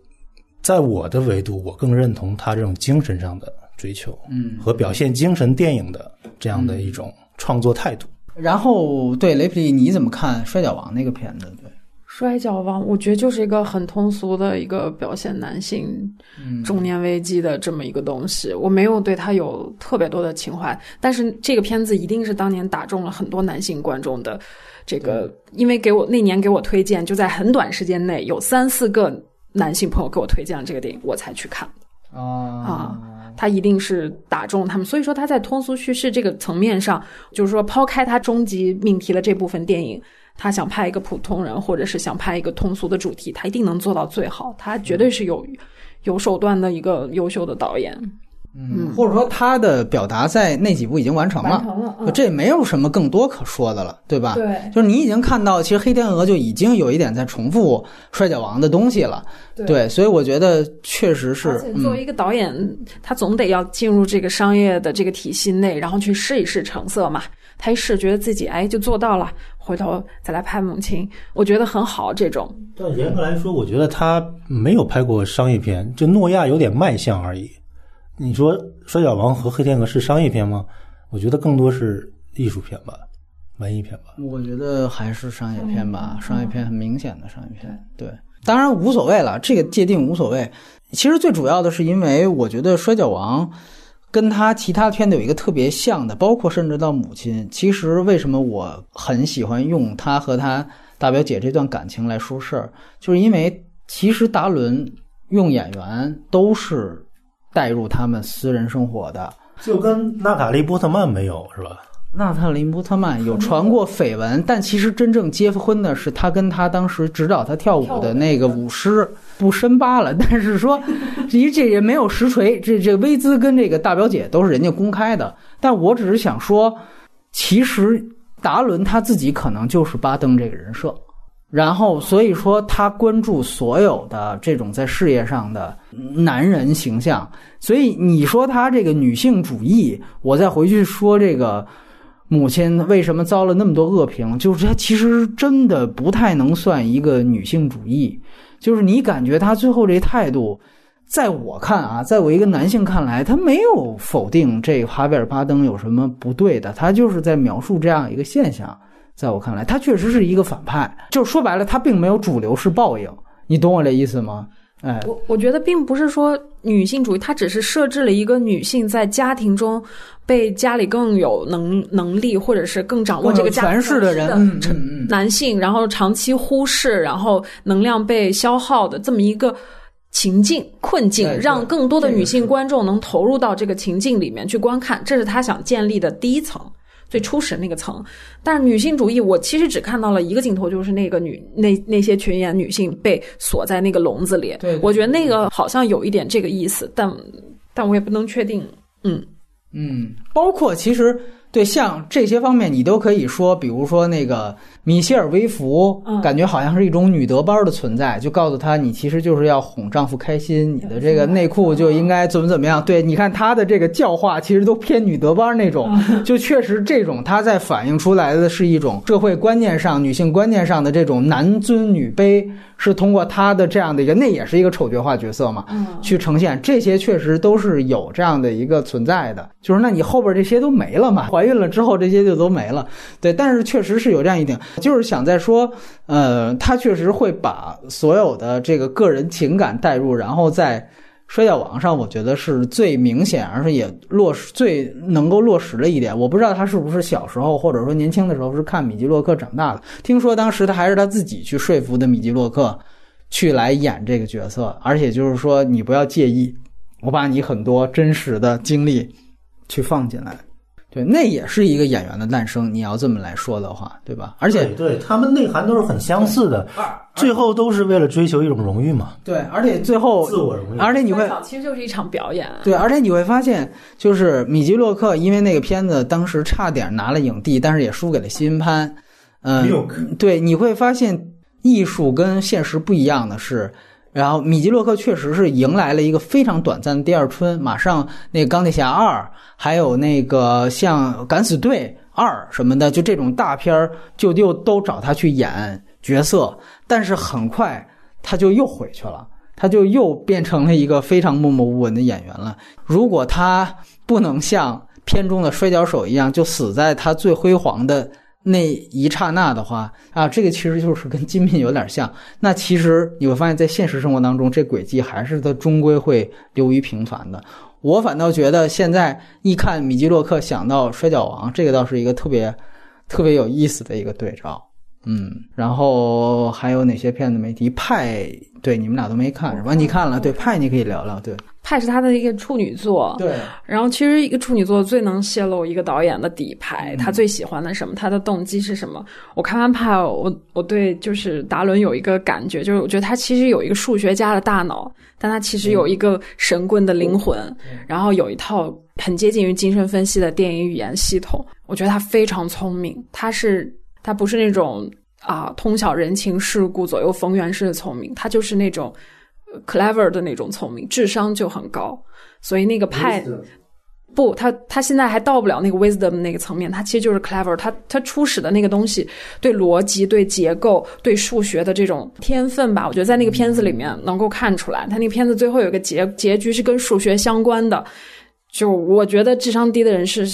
在我的维度，我更认同他这种精神上的追求，嗯，和表现精神电影的这样的一种创作态度。然后，对雷普利，你怎么看《摔跤王》那个片子？对。摔跤王，我觉得就是一个很通俗的一个表现男性中年危机的这么一个东西。我没有对他有特别多的情怀，但是这个片子一定是当年打中了很多男性观众的这个，因为给我那年给我推荐，就在很短时间内有三四个男性朋友给我推荐了这个电影，我才去看。啊啊，他一定是打中他们，所以说他在通俗叙事这个层面上，就是说抛开他终极命题的这部分电影。他想拍一个普通人，或者是想拍一个通俗的主题，他一定能做到最好。他绝对是有有手段的一个优秀的导演。嗯，或者说他的表达在那几部已经完成了，完成了，嗯、这也没有什么更多可说的了，对吧？对，就是你已经看到，其实黑天鹅就已经有一点在重复摔跤王的东西了，对，所以我觉得确实是。作为一个导演，他总得要进入这个商业的这个体系内，然后去试一试成色嘛。他一试，觉得自己哎就做到了，回头再来拍母亲，我觉得很好。这种，但严格来说，我觉得他没有拍过商业片，就诺亚有点卖相而已。你说《摔跤王》和《黑天鹅》是商业片吗？我觉得更多是艺术片吧，文艺片吧。我觉得还是商业片吧，商业片很明显的商业片。对，当然无所谓了，这个界定无所谓。其实最主要的是，因为我觉得《摔跤王》跟他其他片子有一个特别像的，包括甚至到母亲。其实为什么我很喜欢用他和他大表姐这段感情来说事儿，就是因为其实达伦用演员都是。带入他们私人生活的，就跟娜塔莉波特曼没有是吧？娜塔莉波特曼有传过绯闻，但其实真正结婚的是他跟他当时指导他跳舞的那个舞狮，不深扒了。但是说，这这也没有实锤，这这薇兹跟这个大表姐都是人家公开的。但我只是想说，其实达伦他自己可能就是巴登这个人设。然后，所以说他关注所有的这种在事业上的男人形象。所以你说他这个女性主义，我再回去说这个母亲为什么遭了那么多恶评，就是他其实真的不太能算一个女性主义。就是你感觉他最后这态度，在我看啊，在我一个男性看来，他没有否定这哈维尔巴登有什么不对的，他就是在描述这样一个现象。在我看来，他确实是一个反派，就说白了，他并没有主流式报应，你懂我这意思吗？哎，我我觉得并不是说女性主义，它只是设置了一个女性在家庭中被家里更有能能力，或者是更掌握这个权势的人，男性，然后长期忽视，然后能量被消耗的这么一个情境困境，让更多的女性观众能投入到这个情境里面去观看，这是他想建立的第一层。最初始那个层，但是女性主义，我其实只看到了一个镜头，就是那个女那那些群演女性被锁在那个笼子里。对，我觉得那个好像有一点这个意思，但但我也不能确定。嗯嗯，包括其实。对，像这些方面你都可以说，比如说那个米歇尔·薇弗，感觉好像是一种女德班的存在，就告诉她你其实就是要哄丈夫开心，你的这个内裤就应该怎么怎么样。对，你看她的这个教化其实都偏女德班那种，[LAUGHS] 就确实这种她在反映出来的是一种社会观念上、女性观念上的这种男尊女卑。是通过她的这样的一个，那也是一个丑角化角色嘛，去呈现这些，确实都是有这样的一个存在的。就是那你后边这些都没了嘛？怀孕了之后这些就都没了。对，但是确实是有这样一点，就是想在说，呃，他确实会把所有的这个个人情感带入，然后在。摔跤王上，我觉得是最明显，而且也落实最能够落实了一点。我不知道他是不是小时候或者说年轻的时候是看米基洛克长大的。听说当时他还是他自己去说服的米基洛克，去来演这个角色。而且就是说，你不要介意，我把你很多真实的经历去放进来。对，那也是一个演员的诞生。你要这么来说的话，对吧？而且对他们内涵都是很相似的，最后都是为了追求一种荣誉嘛。对，而且最后自我荣誉，而且你会其实就是一场表演。对，而且你会发现，就是米基洛克因为那个片子当时差点拿了影帝，但是也输给了辛潘。嗯，对，你会发现艺术跟现实不一样的是。然后米基洛克确实是迎来了一个非常短暂的第二春，马上那个钢铁侠二，还有那个像敢死队二什么的，就这种大片儿就又都找他去演角色，但是很快他就又回去了，他就又变成了一个非常默默无闻的演员了。如果他不能像片中的摔跤手一样，就死在他最辉煌的。那一刹那的话啊，这个其实就是跟金品有点像。那其实你会发现在现实生活当中，这轨迹还是它终归会流于平凡的。我反倒觉得现在一看米基洛克，想到摔跤王，这个倒是一个特别特别有意思的一个对照。嗯，然后还有哪些片子没提？派对你们俩都没看是吧？你看了对派，你可以聊聊对。派是他的一个处女作，对，然后其实一个处女座最能泄露一个导演的底牌，他最喜欢的什么，他的动机是什么。我看完派，我我对就是达伦有一个感觉，就是我觉得他其实有一个数学家的大脑，但他其实有一个神棍的灵魂，然后有一套很接近于精神分析的电影语言系统。我觉得他非常聪明，他是他不是那种啊通晓人情世故、左右逢源式的聪明，他就是那种。Clever 的那种聪明，智商就很高，所以那个派不，他他现在还到不了那个 wisdom 那个层面，他其实就是 clever，他他初始的那个东西，对逻辑、对结构、对数学的这种天分吧，我觉得在那个片子里面能够看出来。他那个片子最后有个结结局是跟数学相关的，就我觉得智商低的人是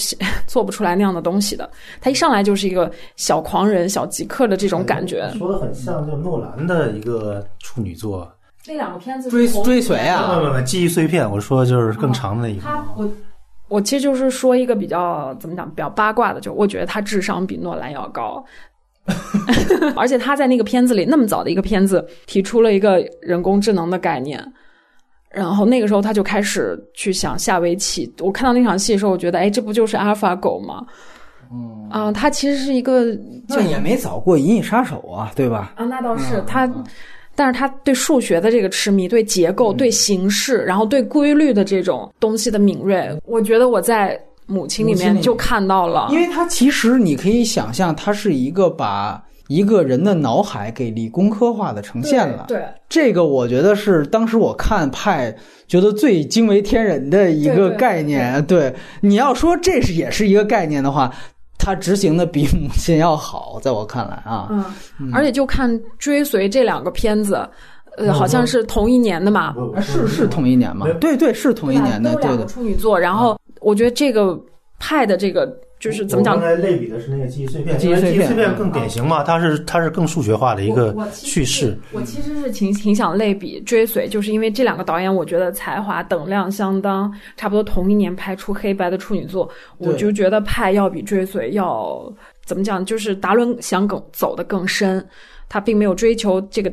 做不出来那样的东西的。他一上来就是一个小狂人、小极客的这种感觉，说的很像就诺兰的一个处女作。那两个片子追追随啊，不不不，记忆碎片。我说就是更长的一个。他我我其实就是说一个比较怎么讲，比较八卦的，就我觉得他智商比诺兰要高，[LAUGHS] 而且他在那个片子里那么早的一个片子提出了一个人工智能的概念，然后那个时候他就开始去想下围棋。我看到那场戏的时候，我觉得哎，这不就是阿尔法狗吗？嗯啊，他其实是一个，就也没早过《银翼杀手》啊，对吧？啊，那倒是他。但是他对数学的这个痴迷，对结构、对形式，然后对规律的这种东西的敏锐，我觉得我在母亲里面就看到了。因为他其实你可以想象，他是一个把一个人的脑海给理工科化的呈现了。对，这个我觉得是当时我看派觉得最惊为天人的一个概念。对，你要说这是也是一个概念的话。他执行的比母亲要好，在我看来啊，嗯，而且就看追随这两个片子，呃，好像是同一年的嘛，是是同一年嘛？对对，是同一年的，对的。处女座，然后我觉得这个派的这个。就是怎么讲？刚才类比的是那个记忆碎片，记忆碎片更典型嘛，它是它是更数学化的一个叙事。我其实是挺挺想类比追随，就是因为这两个导演，我觉得才华等量相当，差不多同一年拍出黑白的处女作，我就觉得派要比追随要怎么讲？就是达伦想更走得更深，他并没有追求这个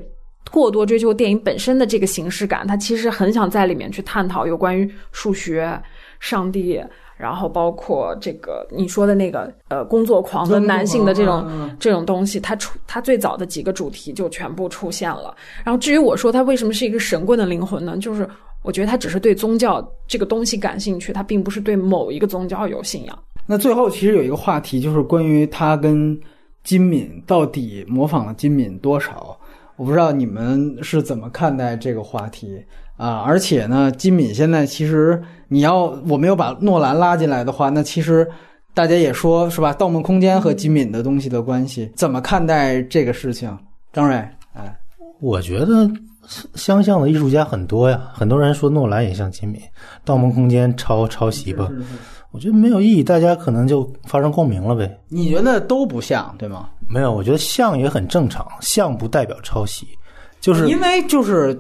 过多追求电影本身的这个形式感，他其实很想在里面去探讨有关于数学、上帝。然后包括这个你说的那个呃工作狂的男性的这种这种东西，他出他最早的几个主题就全部出现了。然后至于我说他为什么是一个神棍的灵魂呢？就是我觉得他只是对宗教这个东西感兴趣，他并不是对某一个宗教有信仰。那最后其实有一个话题就是关于他跟金敏到底模仿了金敏多少？我不知道你们是怎么看待这个话题。啊，而且呢，金敏现在其实你要我没有把诺兰拉进来的话，那其实大家也说是吧，《盗梦空间》和金敏的东西的关系，怎么看待这个事情？张瑞，哎，我觉得相像的艺术家很多呀，很多人说诺兰也像金敏，《盗梦空间》抄抄袭吧，我觉得没有意义，大家可能就发生共鸣了呗。你觉得都不像对吗？没有，我觉得像也很正常，像不代表抄袭，就是因为就是。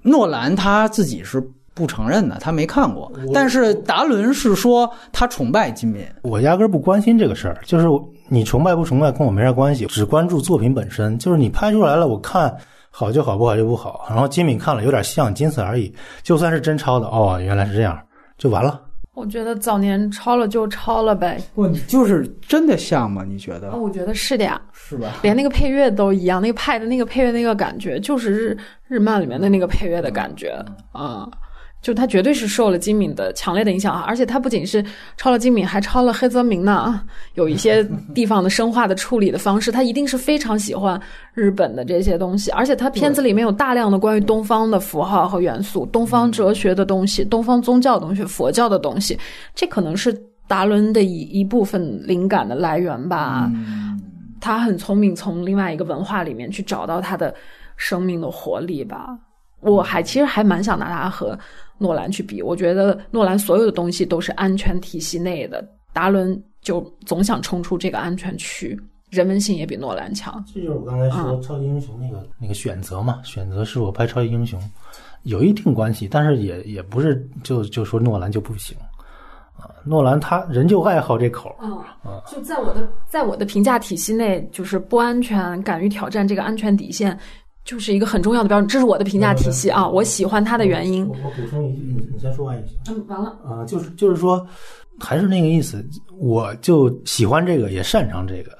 诺兰他自己是不承认的，他没看过。但是达伦是说他崇拜金敏。我压根不关心这个事儿，就是你崇拜不崇拜跟我没啥关系，只关注作品本身。就是你拍出来了，我看好就好，不好就不好。然后金敏看了有点像，仅此而已。就算是真抄的，哦，原来是这样，就完了。我觉得早年抄了就抄了呗。不，你就是真的像吗？你觉得？我觉得是的呀。是吧？连那个配乐都一样，那个派的那个配乐那个感觉，就是日日漫里面的那个配乐的感觉啊。就他绝对是受了金敏的强烈的影响啊！而且他不仅是抄了金敏，还抄了黑泽明呢。[LAUGHS] 有一些地方的生化的处理的方式，他一定是非常喜欢日本的这些东西。而且他片子里面有大量的关于东方的符号和元素，东方哲学的东西，东方宗教的东西，佛教的东西，这可能是达伦的一一部分灵感的来源吧。他很聪明，从另外一个文化里面去找到他的生命的活力吧。我还其实还蛮想拿他和。诺兰去比，我觉得诺兰所有的东西都是安全体系内的，达伦就总想冲出这个安全区，人文性也比诺兰强。这就是我刚才说超级英雄那个那个选择嘛，选择是我拍超级英雄，有一定关系，但是也也不是就就说诺兰就不行啊，诺兰他人就爱好这口啊，就在我的在我的评价体系内，就是不安全，敢于挑战这个安全底线。就是一个很重要的标准，这是我的评价体系啊，我喜欢他的原因。我我补充一句，你你先说完也行。嗯，完了。啊、就是就是说，还是那个意思，我就喜欢这个，也擅长这个。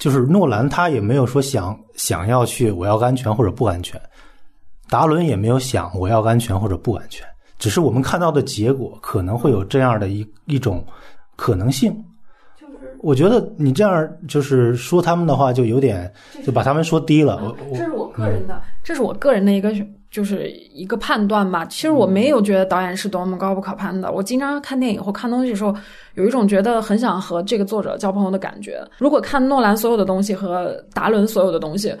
就是诺兰他也没有说想想要去我要安全或者不安全，达伦也没有想我要安全或者不安全，只是我们看到的结果可能会有这样的一一种可能性。就是我觉得你这样就是说他们的话，就有点就把他们说低了。这是我个人的，这是我个人的一个就是一个判断吧。其实我没有觉得导演是多么高不可攀的。我经常看电影或看东西的时候，有一种觉得很想和这个作者交朋友的感觉。如果看诺兰所有的东西和达伦所有的东西，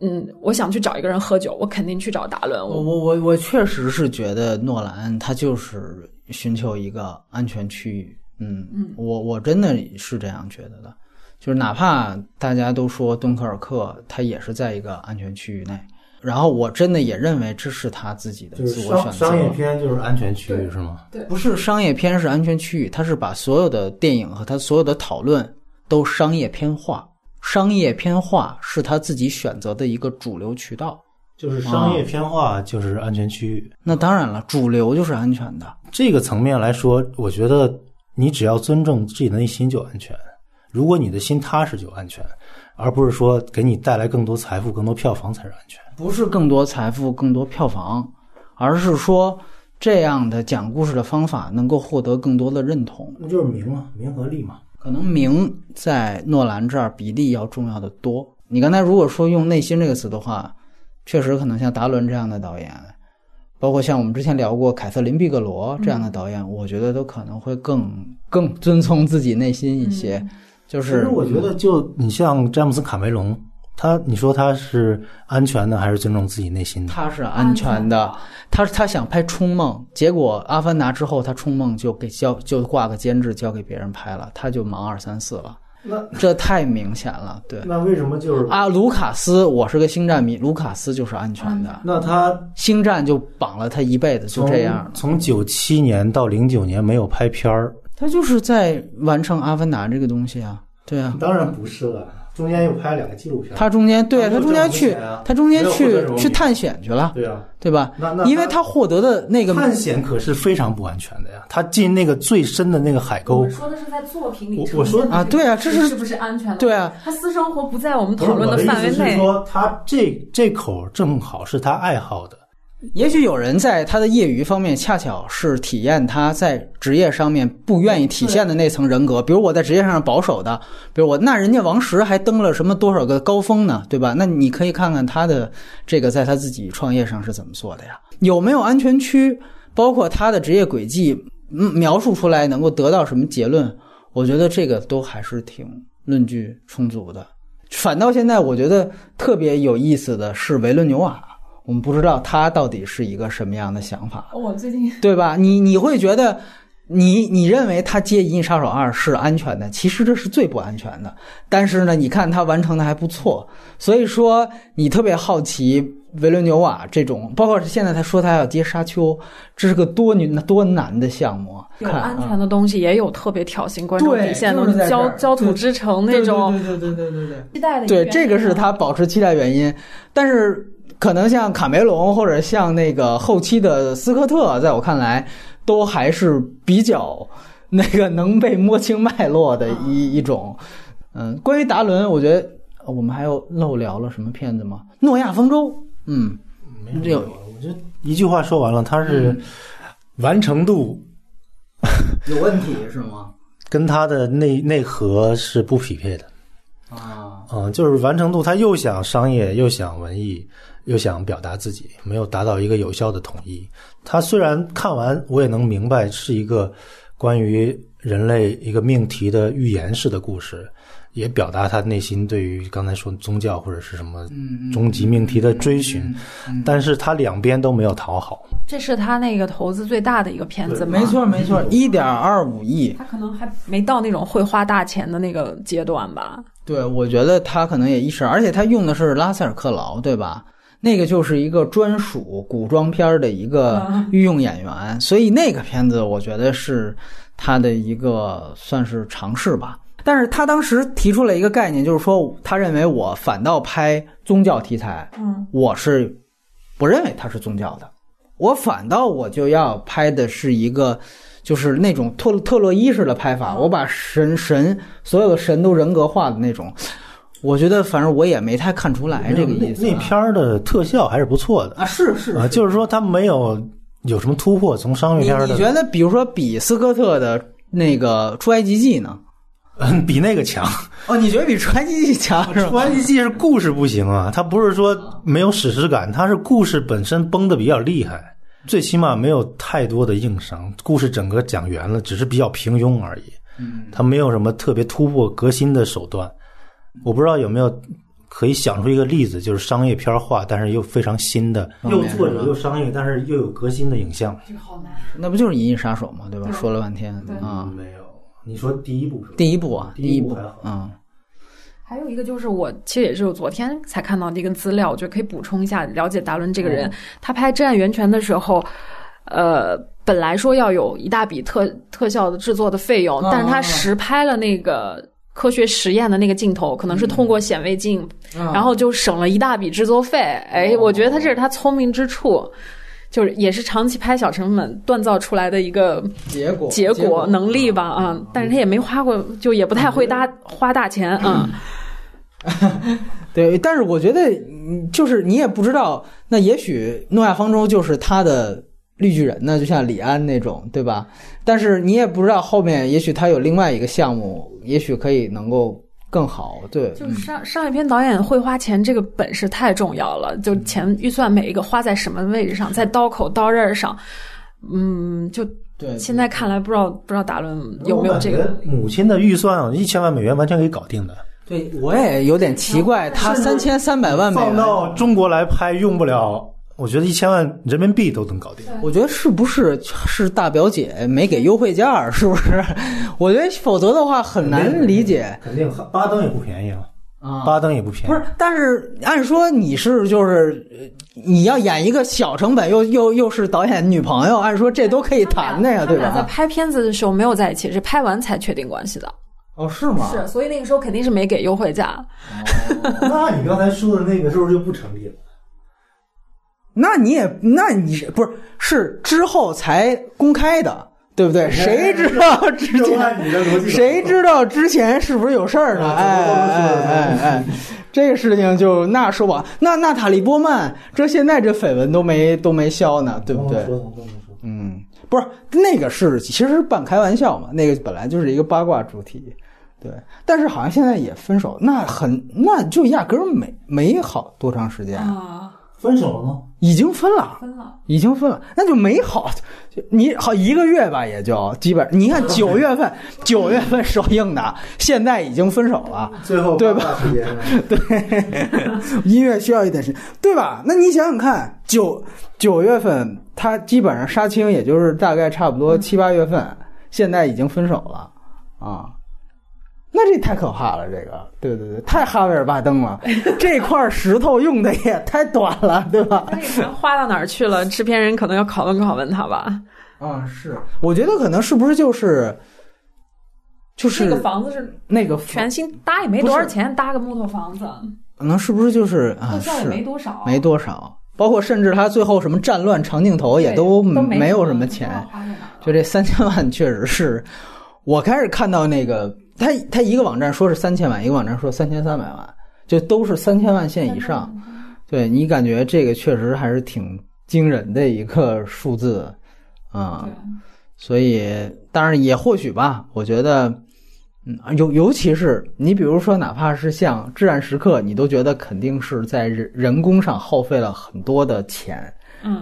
嗯，我想去找一个人喝酒，我肯定去找达伦。我我我我确实是觉得诺兰他就是寻求一个安全区域，嗯嗯我我真的是这样觉得的，就是哪怕大家都说敦刻尔克，他也是在一个安全区域内，然后我真的也认为这是他自己的自我选择。商商业片就是安全区域是吗？对不是商业片是安全区域，他是把所有的电影和他所有的讨论都商业片化，商业片化是他自己选择的一个主流渠道。就是商业片化就是安全区域。那当然了，主流就是安全的。这个层面来说，我觉得你只要尊重自己的内心就安全。如果你的心踏实就安全，而不是说给你带来更多财富、更多票房才是安全。不是更多财富、更多票房，而是说这样的讲故事的方法能够获得更多的认同。那就是名嘛，名和利嘛。可能名在诺兰这儿比例要重要的多。你刚才如果说用内心这个词的话，确实可能像达伦这样的导演，包括像我们之前聊过凯瑟琳·毕格罗这样的导演，我觉得都可能会更更遵从自己内心一些。就其是实我觉得，就你像詹姆斯·卡梅隆，他你说他是安全的还是尊重自己内心的？他是安全的，他他想拍《冲梦》，结果《阿凡达》之后，他《冲梦》就给交就挂个监制交给别人拍了，他就忙二三四了，那这太明显了。对那为什么就是啊，卢卡斯，我是个星战迷，卢卡斯就是安全的，那他星战就绑了他一辈子，就这样了。从九七年到零九年没有拍片儿，他就是在完成《阿凡达》这个东西啊，对啊。当然不是了，中间又拍了两个纪录片。他中间对啊，他中间去他中间去去探险去了，对啊，对吧？那那因为他获得的那个探险可是非常不安全的呀，他进那个最深的那个海沟，说的是在作品里我我说啊对啊这是是不是安全的？对啊，他私生活不在我们讨论的范围内。思是说，他这这口正好是他爱好的，也许有人在他的业余方面恰巧是体验他在职业上面不愿意体现的那层人格，比如我在职业上保守的，比如我那人家王石还登了什么多少个高峰呢，对吧？那你可以看看他的这个在他自己创业上是怎么做的呀？有没有安全区？包括他的职业轨迹，描述出来能够得到什么结论？我觉得这个都还是挺论据充足的。反倒现在，我觉得特别有意思的是维伦纽瓦，我们不知道他到底是一个什么样的想法，我最近对吧？你你会觉得你你认为他接《银翼杀手二》是安全的，其实这是最不安全的。但是呢，你看他完成的还不错，所以说你特别好奇维伦纽瓦这种，包括现在他说他要接《沙丘》，这是个多难多难的项目有安全啊的东西，也有特别挑衅观众底线的焦焦土之城那种对对对对对对对。期待的。对，这个是他保持期待原因。但是可能像卡梅隆或者像那个后期的斯科特，在我看来，都还是比较那个能被摸清脉络的一 [LAUGHS] 一种。嗯，关于达伦，我觉得呃我们还有漏聊了什么片子吗？诺亚方舟，嗯，没有，我觉得一句话说完了，他是完成度 [LAUGHS] 有问题是吗？跟他的内内核是不匹配的。啊，嗯，就是完成度，他又想商业，又想文艺，又想表达自己，没有达到一个有效的统一。他虽然看完我也能明白是一个关于人类一个命题的预言式的故事，也表达他内心对于刚才说宗教或者是什么终极命题的追寻，但是他两边都没有讨好。这是他那个投资最大的一个片子吗？没错没错，一点二五亿。他可能还没到那种会花大钱的那个阶段吧。对，我觉得他可能也意识，而且他用的是拉塞尔克劳，对吧？那个就是一个专属古装片儿的一个御用演员，所以那个片子我觉得是他的一个算是尝试吧。但是他当时提出了一个概念，就是说他认为我反倒拍宗教题材，嗯，我是不认为它是宗教的，我反倒我就要拍的是一个。就是那种特特洛伊式的拍法，我把神神所有的神都人格化的那种，我觉得反正我也没太看出来这个意思、那片儿的特效还是不错的啊，是是啊，就是说它没有有什么突破，从商业片的。你觉得，比如说比斯科特的那个《出埃及记》呢？嗯，比那个强哦？你觉得比《出埃及记》强是吧？《出埃及记》是故事不行啊，它不是说没有史诗感，它是故事本身崩的比较厉害。最起码没有太多的硬伤，故事整个讲圆了，只是比较平庸而已。嗯，它没有什么特别突破革新的手段。我不知道有没有可以想出一个例子，就是商业片化，但是又非常新的，又作者又商业，但是又有革新的影像。这个好难。那不就是《银翼杀手》吗？对吧？说了半天啊，没有。你说第一部是吧？第一部啊，第一部嗯。还有一个就是我其实也是昨天才看到的一个资料，我觉得可以补充一下了解达伦这个人。他拍《真爱源泉》的时候，呃，本来说要有一大笔特特效的制作的费用，但是他实拍了那个科学实验的那个镜头，可能是通过显微镜，然后就省了一大笔制作费。哎，我觉得他这是他聪明之处。就是也是长期拍小成本锻造出来的一个结果结果能力吧啊，但是他也没花过，就也不太会搭花大钱啊。[LAUGHS] [LAUGHS] 对，但是我觉得就是你也不知道，那也许诺亚方舟就是他的绿巨人呢，就像李安那种，对吧？但是你也不知道后面也许他有另外一个项目，也许可以能够。更好，对，就是上上一篇导演会花钱，这个本事太重要了。就钱预算每一个花在什么位置上，在刀口刀刃上，嗯，就对。现在看来，不知道不知道达伦有没有这个。母亲的预算一千万美元完全可以搞定的。对，我也有点奇怪，他三千三百万美元放到中国来拍用不了。我觉得一千万人民币都能搞定。我觉得是不是是大表姐没给优惠价？是不是？[LAUGHS] 我觉得否则的话很难理解。肯定巴登也不便宜啊，啊，巴登也不便宜。不是，但是按说你是就是你要演一个小成本，又又又是导演女朋友，按说这都可以谈的呀，对吧？在拍片子的时候没有在一起，是拍完才确定关系的。哦，是吗？是，所以那个时候肯定是没给优惠价。[LAUGHS] 那你刚才说的那个是不是就不成立了？那你也，那你不是是之后才公开的，对不对？谁知道之前？谁知道之前是不是有事儿呢？哎哎哎哎，这个事情就那说吧，那娜塔莉波曼这现在这绯闻都没都没消呢，对不对？嗯，不是那个是其实是半开玩笑嘛，那个本来就是一个八卦主题，对。但是好像现在也分手，那很那就压根儿没没好多长时间啊。分手了吗？已经分了，分了，已经分了，那就没好，就你好一个月吧，也就基本。你看九月份，[LAUGHS] 九月份首映的，现在已经分手了，最后对吧？[LAUGHS] 对，音乐需要一点时间，对吧？那你想想看，九九月份他基本上杀青，也就是大概差不多七八月份，现在已经分手了啊。那这太可怕了，这个，对对对，太哈维尔巴登了，这块石头用的也太短了，对吧？花到哪儿去了？制片人可能要拷问拷问他吧。啊，是，我觉得可能是不是就是，就是那个房子是那个全新搭，也没多少钱，搭个木头房子。可能是不是就是啊？是没多少，没多少，包括甚至他最后什么战乱长镜头也都没有什么钱，就这三千万确实是我开始看到那个。他他一个网站说是三千万，一个网站说三千三百万，就都是三千万线以上。对你感觉这个确实还是挺惊人的一个数字啊。所以当然也或许吧，我觉得，嗯，尤尤其是你比如说，哪怕是像《至暗时刻》，你都觉得肯定是在人人工上耗费了很多的钱。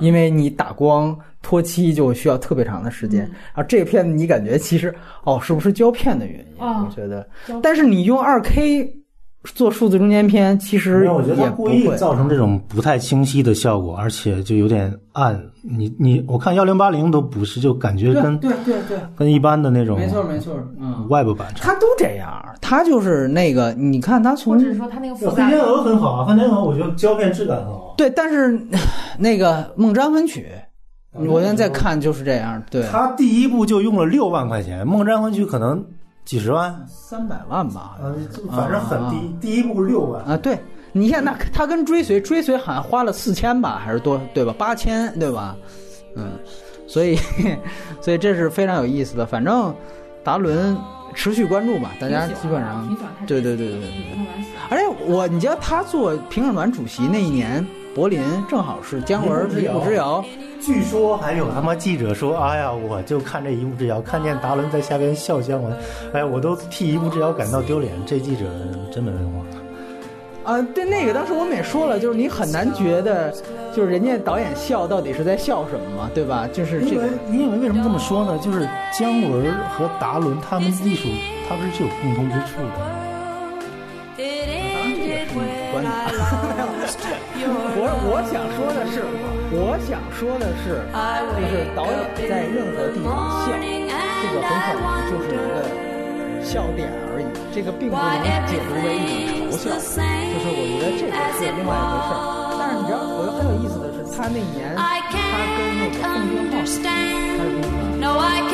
因为你打光脱漆就需要特别长的时间，然后这个片子你感觉其实哦，是不是胶片的原因？我觉得，但是你用二 K 做数字中间片，其实我觉得故意造成这种不太清晰的效果，而且就有点暗。你你我看幺零八零都不是，就感觉跟对对对跟一般的那种没错没错，嗯，外部版它都这样，它就是那个你看它从，或者说它那个复杂，黑天鹅很好啊，黑天鹅我觉得胶片质感很好。对，但是那个《梦占魂曲》，我现在在看就是这样。对，他第一部就用了六万块钱，《梦占魂曲》可能几十万，三百万吧，反正很低，第一部六万啊。对，你看那他跟追随追随好像花了四千吧，还是多对吧？八千对吧？嗯，所以所以这是非常有意思的。反正达伦持续关注吧，大家基本上对对对对对。而且我你知道他做评审团主席那一年，柏林正好是姜文《一步之遥》。据说还有他妈记者说：“哎呀，我就看这一步之遥，看见达伦在下边笑姜文，哎呀，我都替一步之遥感到丢脸。”这记者真没文化。啊，对那个当时我们也说了，就是你很难觉得，就是人家导演笑到底是在笑什么嘛，对吧？就是这个，因为为什么这么说呢？就是姜文和达伦他们艺术，他不是是有共通之处的。我我想说的是，我想说的是，就是导演在任何地方笑，这个很可能就是一个笑点而已，这个并不能解读为一种嘲笑。就是我觉得这个是另外一回事儿。但是你知道，我觉得很有意思的是，他那年他跟那个奉俊昊，他是公司，